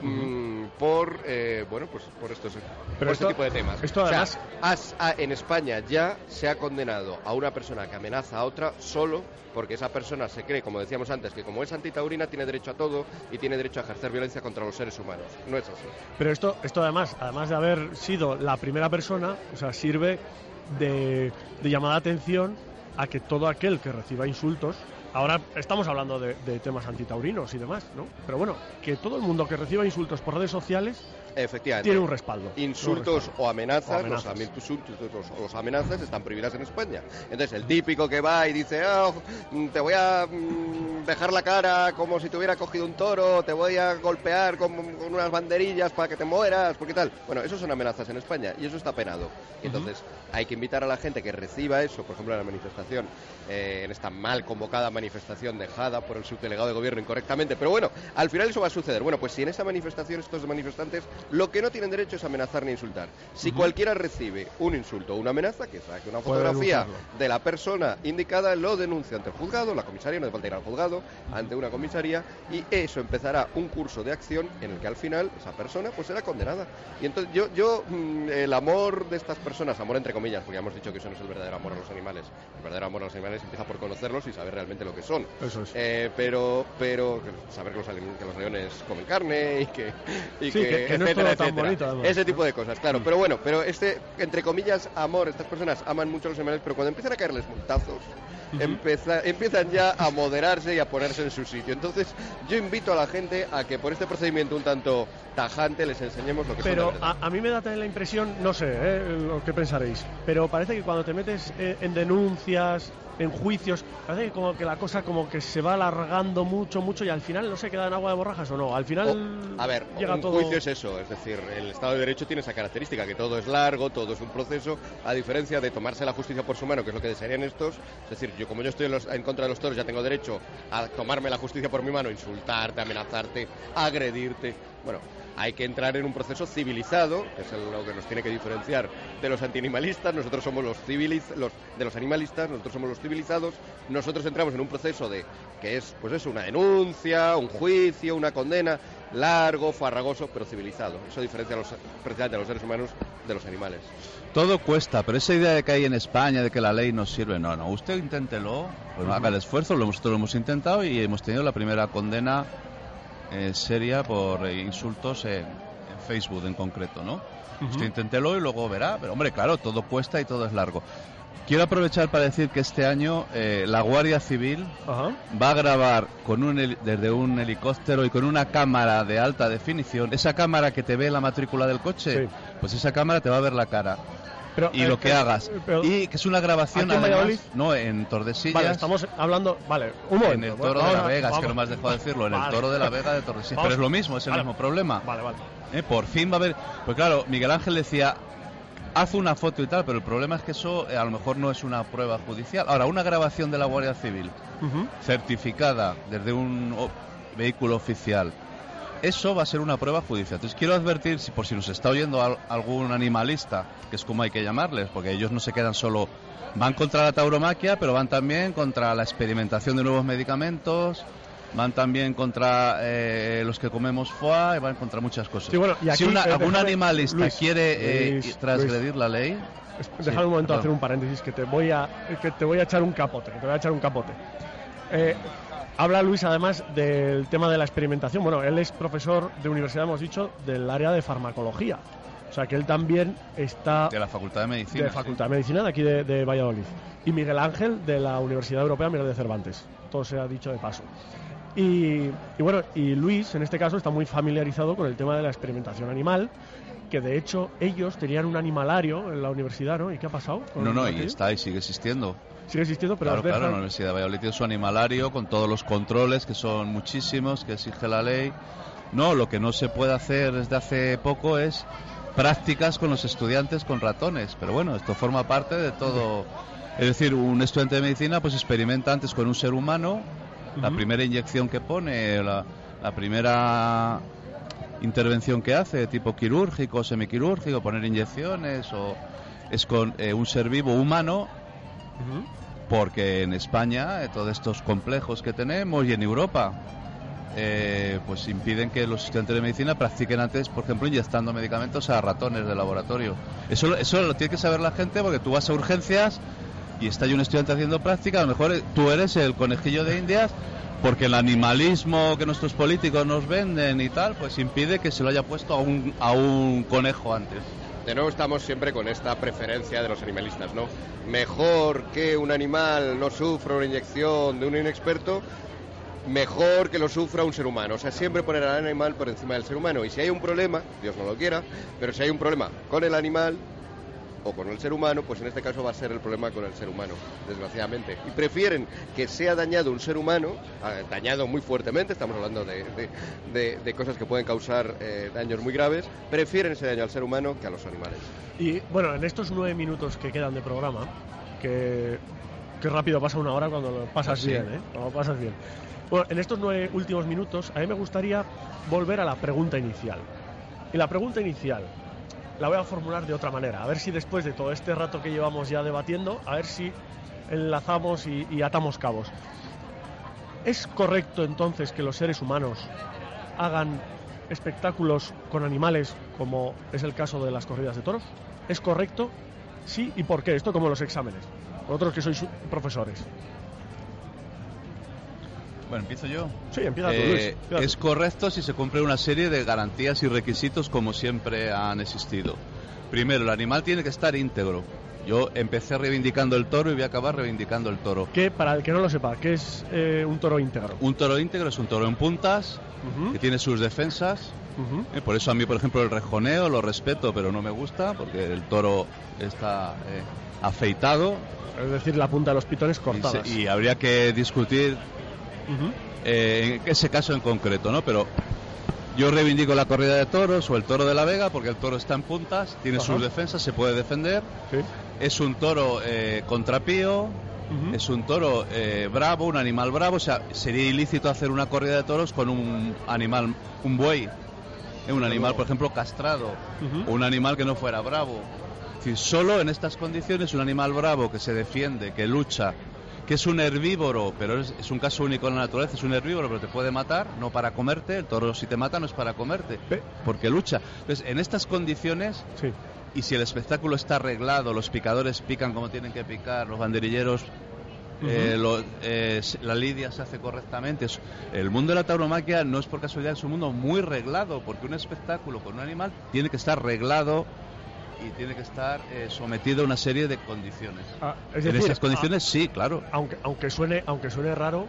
mm, por eh, bueno pues por estos por este esto- tipo de temas. esto O sea, además- has- a- en España ya se ha condenado a una persona que amenaza a otra solo porque esa persona se cree, como decíamos antes, que como es antitaurina tiene derecho a todo y tiene derecho a ejercer violencia contra los seres humanos. No es así. Pero esto, esto además, además de haber sido la primera persona, o sea, sirve de, de llamada de atención a que todo aquel que reciba insultos, ahora estamos hablando de, de temas antitaurinos y demás, ¿no? Pero bueno, que todo el mundo que reciba insultos por redes sociales Efectivamente. tiene un respaldo. Insultos Un respaldo. o amenazas, O amenazas. Los, insultos o los amenazas están prohibidas en España. Entonces, el típico que va y dice, "Ah, mm, te voy a mm, dejar la cara como si te hubiera cogido un toro, te voy a golpear con, con unas banderillas para que te mueras, porque tal. Bueno, eso son amenazas en España y eso está penado. Y entonces, hay que invitar a la gente que reciba eso, por ejemplo, en la manifestación, eh, en esta mal convocada manifestación dejada por el subdelegado de gobierno incorrectamente. Pero bueno, al final eso va a suceder. Bueno, pues si en esa manifestación estos manifestantes lo que no tienen derecho es amenazar ni insultar. Si cualquiera recibe un insulto o una amenaza, que saque una fotografía de la persona indicada, lo denuncia ante el juzgado, la comisaría, no hace falta ir al juzgado, ante una comisaría, y eso empezará un curso de acción en el que al final esa persona pues será condenada. Y entonces yo, yo mm, el amor de estas personas, amor entre comillas, porque ya hemos dicho que eso no es el verdadero amor a los animales, el verdadero amor a los animales empieza por conocerlos y saber realmente lo que son. Eso es. Eh, pero, pero que- saber que los, que los leones comen carne y que, y Sí, que- que no es etcétera, todo tan etcétera. bonito, además, Ese ¿no? tipo de cosas, claro. Pero bueno, pero este, entre comillas, amor, estas personas aman mucho a los animales, pero cuando empiezan a caerles multazos, empeza- empiezan ya a moderarse y a ponerse en su sitio. Entonces, yo invito a la gente a que por este procedimiento un tanto tajante les enseñemos lo que son Pero verdad. a, a mí me da también la impresión, no sé ¿eh? lo que pensaréis, pero parece que cuando te metes eh, en denuncias, en juicios, parece que como que la cosa como que se va alargando mucho, mucho y al final no se queda en agua de borrajas o no. Al final O- a ver, llega un todo. juicio es eso, es decir, el Estado de Derecho tiene esa característica, que todo es largo, todo es un proceso, a diferencia de tomarse la justicia por su mano, que es lo que desearían estos, es decir, yo como yo estoy en, contra de los toros, ya tengo derecho a tomarme la justicia por mi mano, insultarte, amenazarte, agredirte, bueno... Hay que entrar en un proceso civilizado, que es lo que nos tiene que diferenciar de los antianimalistas. Nosotros somos los, civiliz los de los animalistas, nosotros somos los civilizados. Nosotros entramos en un proceso de que es, pues eso, una denuncia, un juicio, una condena, largo, farragoso, pero civilizado. Eso diferencia los, precisamente a los seres humanos de los animales. Todo cuesta, pero esa idea de que hay en España de que la ley nos sirve, no, no. Usted inténtelo, pues haga el esfuerzo, lo, nosotros lo hemos intentado y hemos tenido la primera condena eh, seria por eh, insultos en, en Facebook en concreto, ¿no? Usted inténtelo y luego verá, pero hombre, claro, todo cuesta y todo es largo. Quiero aprovechar para decir que este año eh, la Guardia Civil va a grabar con un heli- desde un helicóptero y con una cámara de alta definición. Esa cámara que te ve la matrícula del coche, pues esa cámara te va a ver la cara. Pero, y eh, lo que eh, hagas. pero- y que es una grabación ¿Aquí en además, Valladolid? no en Tordesillas. Vale, estamos hablando. Vale, un momento. En el bueno, toro de la Vega, es que no me has dejado decirlo, en el toro de la Vega de Tordesillas. Vamos. Pero es lo mismo, es el Vale. mismo problema. Vale, vale. Eh, Por fin va a haber. Pues claro, Miguel Ángel decía. Haz una foto y tal, pero el problema es que eso eh, a lo mejor no es una prueba judicial. Ahora, una grabación de la Guardia Civil certificada desde un vehículo oficial, eso va a ser una prueba judicial. Entonces quiero advertir, si por si nos está oyendo al- algún animalista, que es como hay que llamarles, porque ellos no se quedan solo, van contra la tauromaquia, pero van también contra la experimentación de nuevos medicamentos, van también contra eh, los que comemos foie, y van contra muchas cosas. Sí, bueno, y si una- eh, algún déjame- animalista Luis, quiere eh, Luis, transgredir la ley, Déjame Sí, un momento perdón. hacer un paréntesis que te voy a que te voy a echar un capote, que te voy a echar un capote. Eh, habla Luis además del tema de la experimentación. Bueno, él es profesor de universidad, hemos dicho, del área de farmacología. O sea que él también está de la Facultad de Medicina. de Facultad de Medicina de aquí de, de Valladolid. Y Miguel Ángel de la Universidad Europea Miguel de Cervantes. Todo se ha dicho de paso. Y, y bueno, y Luis en este caso está muy familiarizado con el tema de la experimentación animal, que de hecho ellos tenían un animalario en la universidad, ¿no? ¿Y qué ha pasado? con No, no, y está y sigue existiendo. Sigue existiendo, pero claro, dejan- claro, la Universidad de Valladolid tiene su animalario con todos los controles, que son muchísimos, que exige la ley. No, lo que no se puede hacer desde hace poco es prácticas con los estudiantes con ratones. Pero bueno, esto forma parte de todo. Es decir, un estudiante de medicina pues experimenta antes con un ser humano, la primera inyección que pone, la, la primera intervención que hace, tipo quirúrgico, semiquirúrgico, poner inyecciones, o es con eh, un ser vivo humano porque en España eh, todos estos complejos que tenemos y en Europa eh, pues impiden que los estudiantes de medicina practiquen antes, por ejemplo, inyectando medicamentos a ratones de laboratorio. Eso, eso lo tiene que saber la gente porque tú vas a urgencias y está ahí un estudiante haciendo práctica, a lo mejor tú eres el conejillo de indias porque el animalismo que nuestros políticos nos venden y tal, pues impide que se lo haya puesto a un, a un conejo antes. De nuevo estamos siempre con esta preferencia de los animalistas, ¿no? Mejor que un animal no sufra una inyección de un inexperto, mejor que lo sufra un ser humano. O sea, siempre poner al animal por encima del ser humano. Y si hay un problema, Dios no lo quiera, pero si hay un problema con el animal, o con el ser humano, pues en este caso va a ser el problema con el ser humano, desgraciadamente. Y prefieren que sea dañado un ser humano, ah, dañado muy fuertemente, estamos hablando de, de- de cosas que pueden causar eh, daños muy graves, prefieren ese daño al ser humano que a los animales. Y bueno, en estos nueve minutos que quedan de programa, que, que rápido pasa una hora cuando lo pasas bien, ¿eh? Cuando lo pasas bien. Bueno, en estos nueve últimos minutos, a mí me gustaría volver a la pregunta inicial. Y la pregunta inicial la voy a formular de otra manera, a ver si después de todo este rato que llevamos ya debatiendo, a ver si enlazamos y, atamos cabos. ¿Es correcto entonces que los seres humanos hagan espectáculos con animales como es el caso de las corridas de toros? ¿Es correcto? Sí, ¿y por qué? Esto como los exámenes. Vosotros que sois profesores. Bueno, empiezo yo. Sí, empieza tú, Eh, Luis. Es correcto si se cumple una serie de garantías y requisitos como siempre han existido. Primero, el animal tiene que estar íntegro. Yo empecé reivindicando el toro y voy a acabar reivindicando el toro. Que para el que no lo sepa, ¿qué es eh, un toro íntegro? Un toro íntegro es un toro en puntas, que tiene sus defensas. Eh, por eso a mí, por ejemplo, el rejoneo lo respeto, pero no me gusta, porque el toro está eh, afeitado. Es decir, la punta de los pitones Y, cortadas. se- y habría que discutir Ujú. eh, en ese caso en concreto, ¿no? Pero yo reivindico la corrida de toros o el toro de la Vega porque el toro está en puntas, tiene Ajá. sus defensas, se puede defender. Es un toro eh, contrapío, es un toro eh, bravo, un animal bravo. O sea, sería ilícito hacer una corrida de toros con un animal, un buey, eh, un animal, por ejemplo, castrado, o un animal que no fuera bravo. Es decir, solo en estas condiciones un animal bravo que se defiende, que lucha, que es un herbívoro, pero es, es un caso único en la naturaleza, es un herbívoro, pero te puede matar, no para comerte, el toro si te mata no es para comerte, porque lucha. Entonces, en estas condiciones, y si el espectáculo está arreglado, los picadores pican como tienen que picar, los banderilleros eh, lo- eh, la lidia se hace correctamente. Es- el mundo de la tauromaquia no es por casualidad, es un mundo muy reglado, porque un espectáculo con un animal tiene que estar reglado y tiene que estar eh, sometido a una serie de condiciones. Ah, es en decir, esas condiciones ah, sí, claro. Aunque, aunque, suene, aunque suene raro,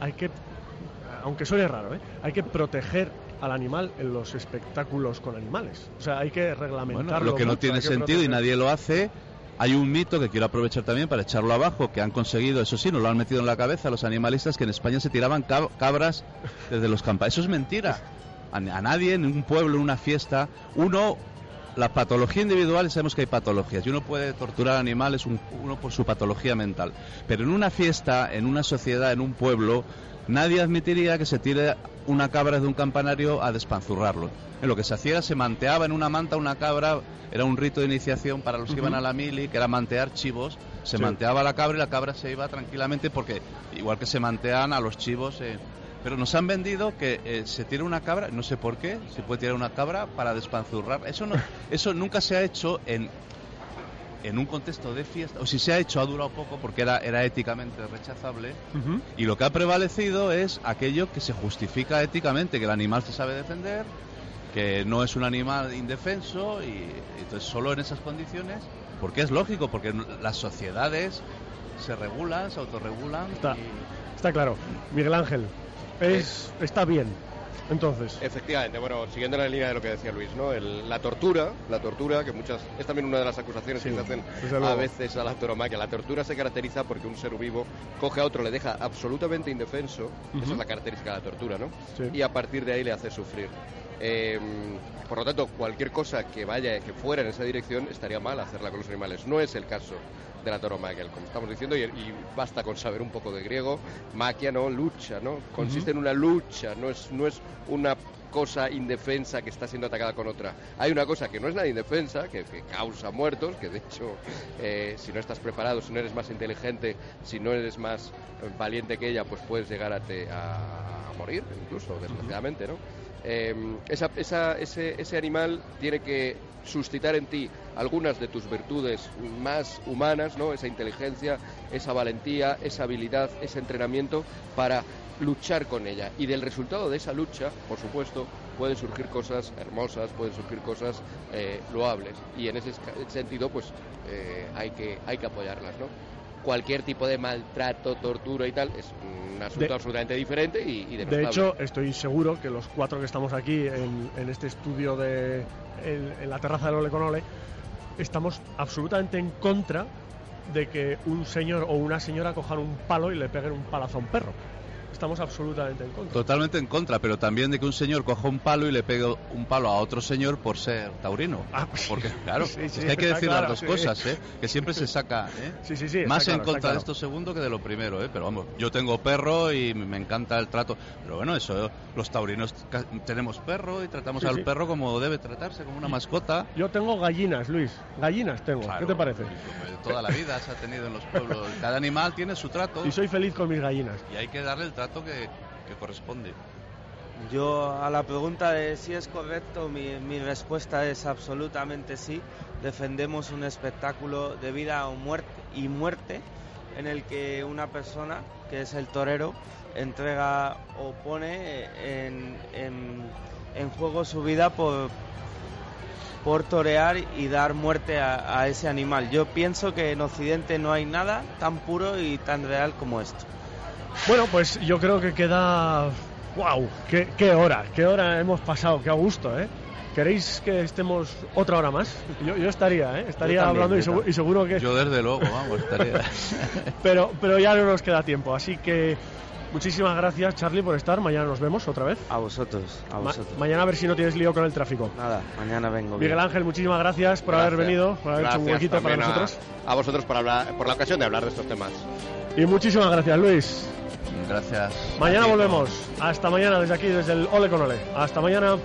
hay que. Aunque suene raro, ¿eh? hay que proteger al animal en los espectáculos con animales. O sea, hay que reglamentarlo. Bueno, lo que no mucho, tiene sentido y nadie lo hace. Hay un mito que quiero aprovechar también para echarlo abajo, que han conseguido, eso sí, nos lo han metido en la cabeza los animalistas, que en España se tiraban cab- cabras desde los campos. Eso es mentira. (laughs) A, a nadie, en un pueblo, en una fiesta, uno, la patología individual, sabemos que hay patologías, y uno puede torturar animales, un- uno por su patología mental. Pero en una fiesta, en una sociedad, en un pueblo, nadie admitiría que se tire una cabra de un campanario a despanzurrarlo. En lo que se hacía era se manteaba en una manta una cabra, era un rito de iniciación para los que iban a la mili, que era mantear chivos. Se Sí. manteaba la cabra y la cabra se iba tranquilamente porque, igual que se mantean a los chivos. eh, pero nos han vendido que eh, se tira una cabra, no sé por qué, se puede tirar una cabra para despanzurrar. Eso, no, eso nunca se ha hecho en, en un contexto de fiesta, o si se ha hecho ha durado poco porque era, era éticamente rechazable. Y lo que ha prevalecido es aquello que se justifica éticamente, que el animal se sabe defender, que no es un animal indefenso y entonces solo en esas condiciones, porque es lógico, porque las sociedades se regulan, se autorregulan. Está, y- está claro. Miguel Ángel, es, está bien. Entonces, Efectivamente, bueno, siguiendo la línea de lo que decía Luis, ¿no? El- la tortura, la tortura, que muchas es también una de las acusaciones Sí, que se hacen a veces a la tauromaquia. La tortura se caracteriza porque un ser vivo coge a otro, le deja absolutamente indefenso, esa es la característica de la tortura, ¿no? Sí. Y a partir de ahí le hace sufrir. Eh, por lo tanto, cualquier cosa que vaya, que fuera en esa dirección, estaría mal hacerla con los animales. No es el caso de la como estamos diciendo, y, y basta con saber un poco de griego. Maquia, ¿no? Lucha, ¿no? Consiste en una lucha, no es, no es una cosa indefensa que está siendo atacada con otra. Hay una cosa que no es nada indefensa, que, que causa muertos, que de hecho, eh, si no estás preparado, si no eres más inteligente, si no eres más eh, valiente que ella, pues puedes llegar a, te- a- a morir, incluso, desgraciadamente, ¿no? Esa- ese, animal tiene que suscitar en ti algunas de tus virtudes más humanas, ¿no? Esa inteligencia, esa valentía, esa habilidad, ese entrenamiento para luchar con ella. Y del resultado de esa lucha, por supuesto, pueden surgir cosas hermosas, pueden surgir cosas eh, loables. Y en ese sentido, pues eh, hay, que, hay que apoyarlas, ¿no? Cualquier tipo de maltrato, tortura y tal es un asunto De- absolutamente diferente y, y De hecho, estoy seguro que los cuatro que estamos aquí en, en este estudio de en, en la terraza del Ole con Ole estamos absolutamente en contra de que un señor o una señora cojan un palo y le peguen un palazo a un perro. Estamos absolutamente en contra. Totalmente en contra, pero también de que un señor coja un palo y le pegue un palo a otro señor por ser taurino. Porque, claro, Sí, es sí, que hay que decir claro, las dos sí. cosas, ¿eh? Que siempre se saca, ¿eh? (laughs) Más en contra claro. de esto segundo que de lo primero, ¿eh? Pero vamos, yo tengo perro y me encanta el trato. Pero bueno, eso, los taurinos tenemos perro y tratamos al perro como debe tratarse, como una mascota. Yo tengo gallinas, Luis. Gallinas tengo. ¿Qué te parece? Toda la vida se ha tenido en los pueblos. (laughs) Cada animal tiene su trato Y soy feliz con mis gallinas. y hay que darle el trato que, corresponde. Yo a la pregunta de si es correcto, mi, mi respuesta es absolutamente sí. Defendemos un espectáculo de vida o muerte y muerte en el que una persona, que es el torero, entrega o pone en, juego su vida por, por torear y dar muerte a ese animal. Yo pienso que en Occidente no hay nada tan puro y tan real como esto. Bueno, pues yo creo que queda. ¡Wow! ¿Qué, qué hora! ¡Qué hora hemos pasado! ¡Qué a gusto, eh! ¿Queréis que estemos otra hora más? Yo, yo estaría, ¿eh? Estaría Yo también, hablando y, segu- y seguro que. Yo desde luego, (laughs) vamos, estaría... pero, pero ya no nos queda tiempo, así que. Muchísimas gracias, Charlie, por estar. Mañana nos vemos otra vez. A vosotros, a Ma- vosotros. mañana a ver si no tienes lío con el tráfico. Nada, mañana vengo. bien. Miguel Ángel, muchísimas gracias por haber Gracias. venido, por haber hecho un huequito para también a- nosotros. A, vosotros por, hablar, por la ocasión de hablar de estos temas. Y muchísimas gracias, Luis. Gracias. Mañana volvemos. Hasta mañana desde aquí, desde el Ole con Ole. Hasta mañana.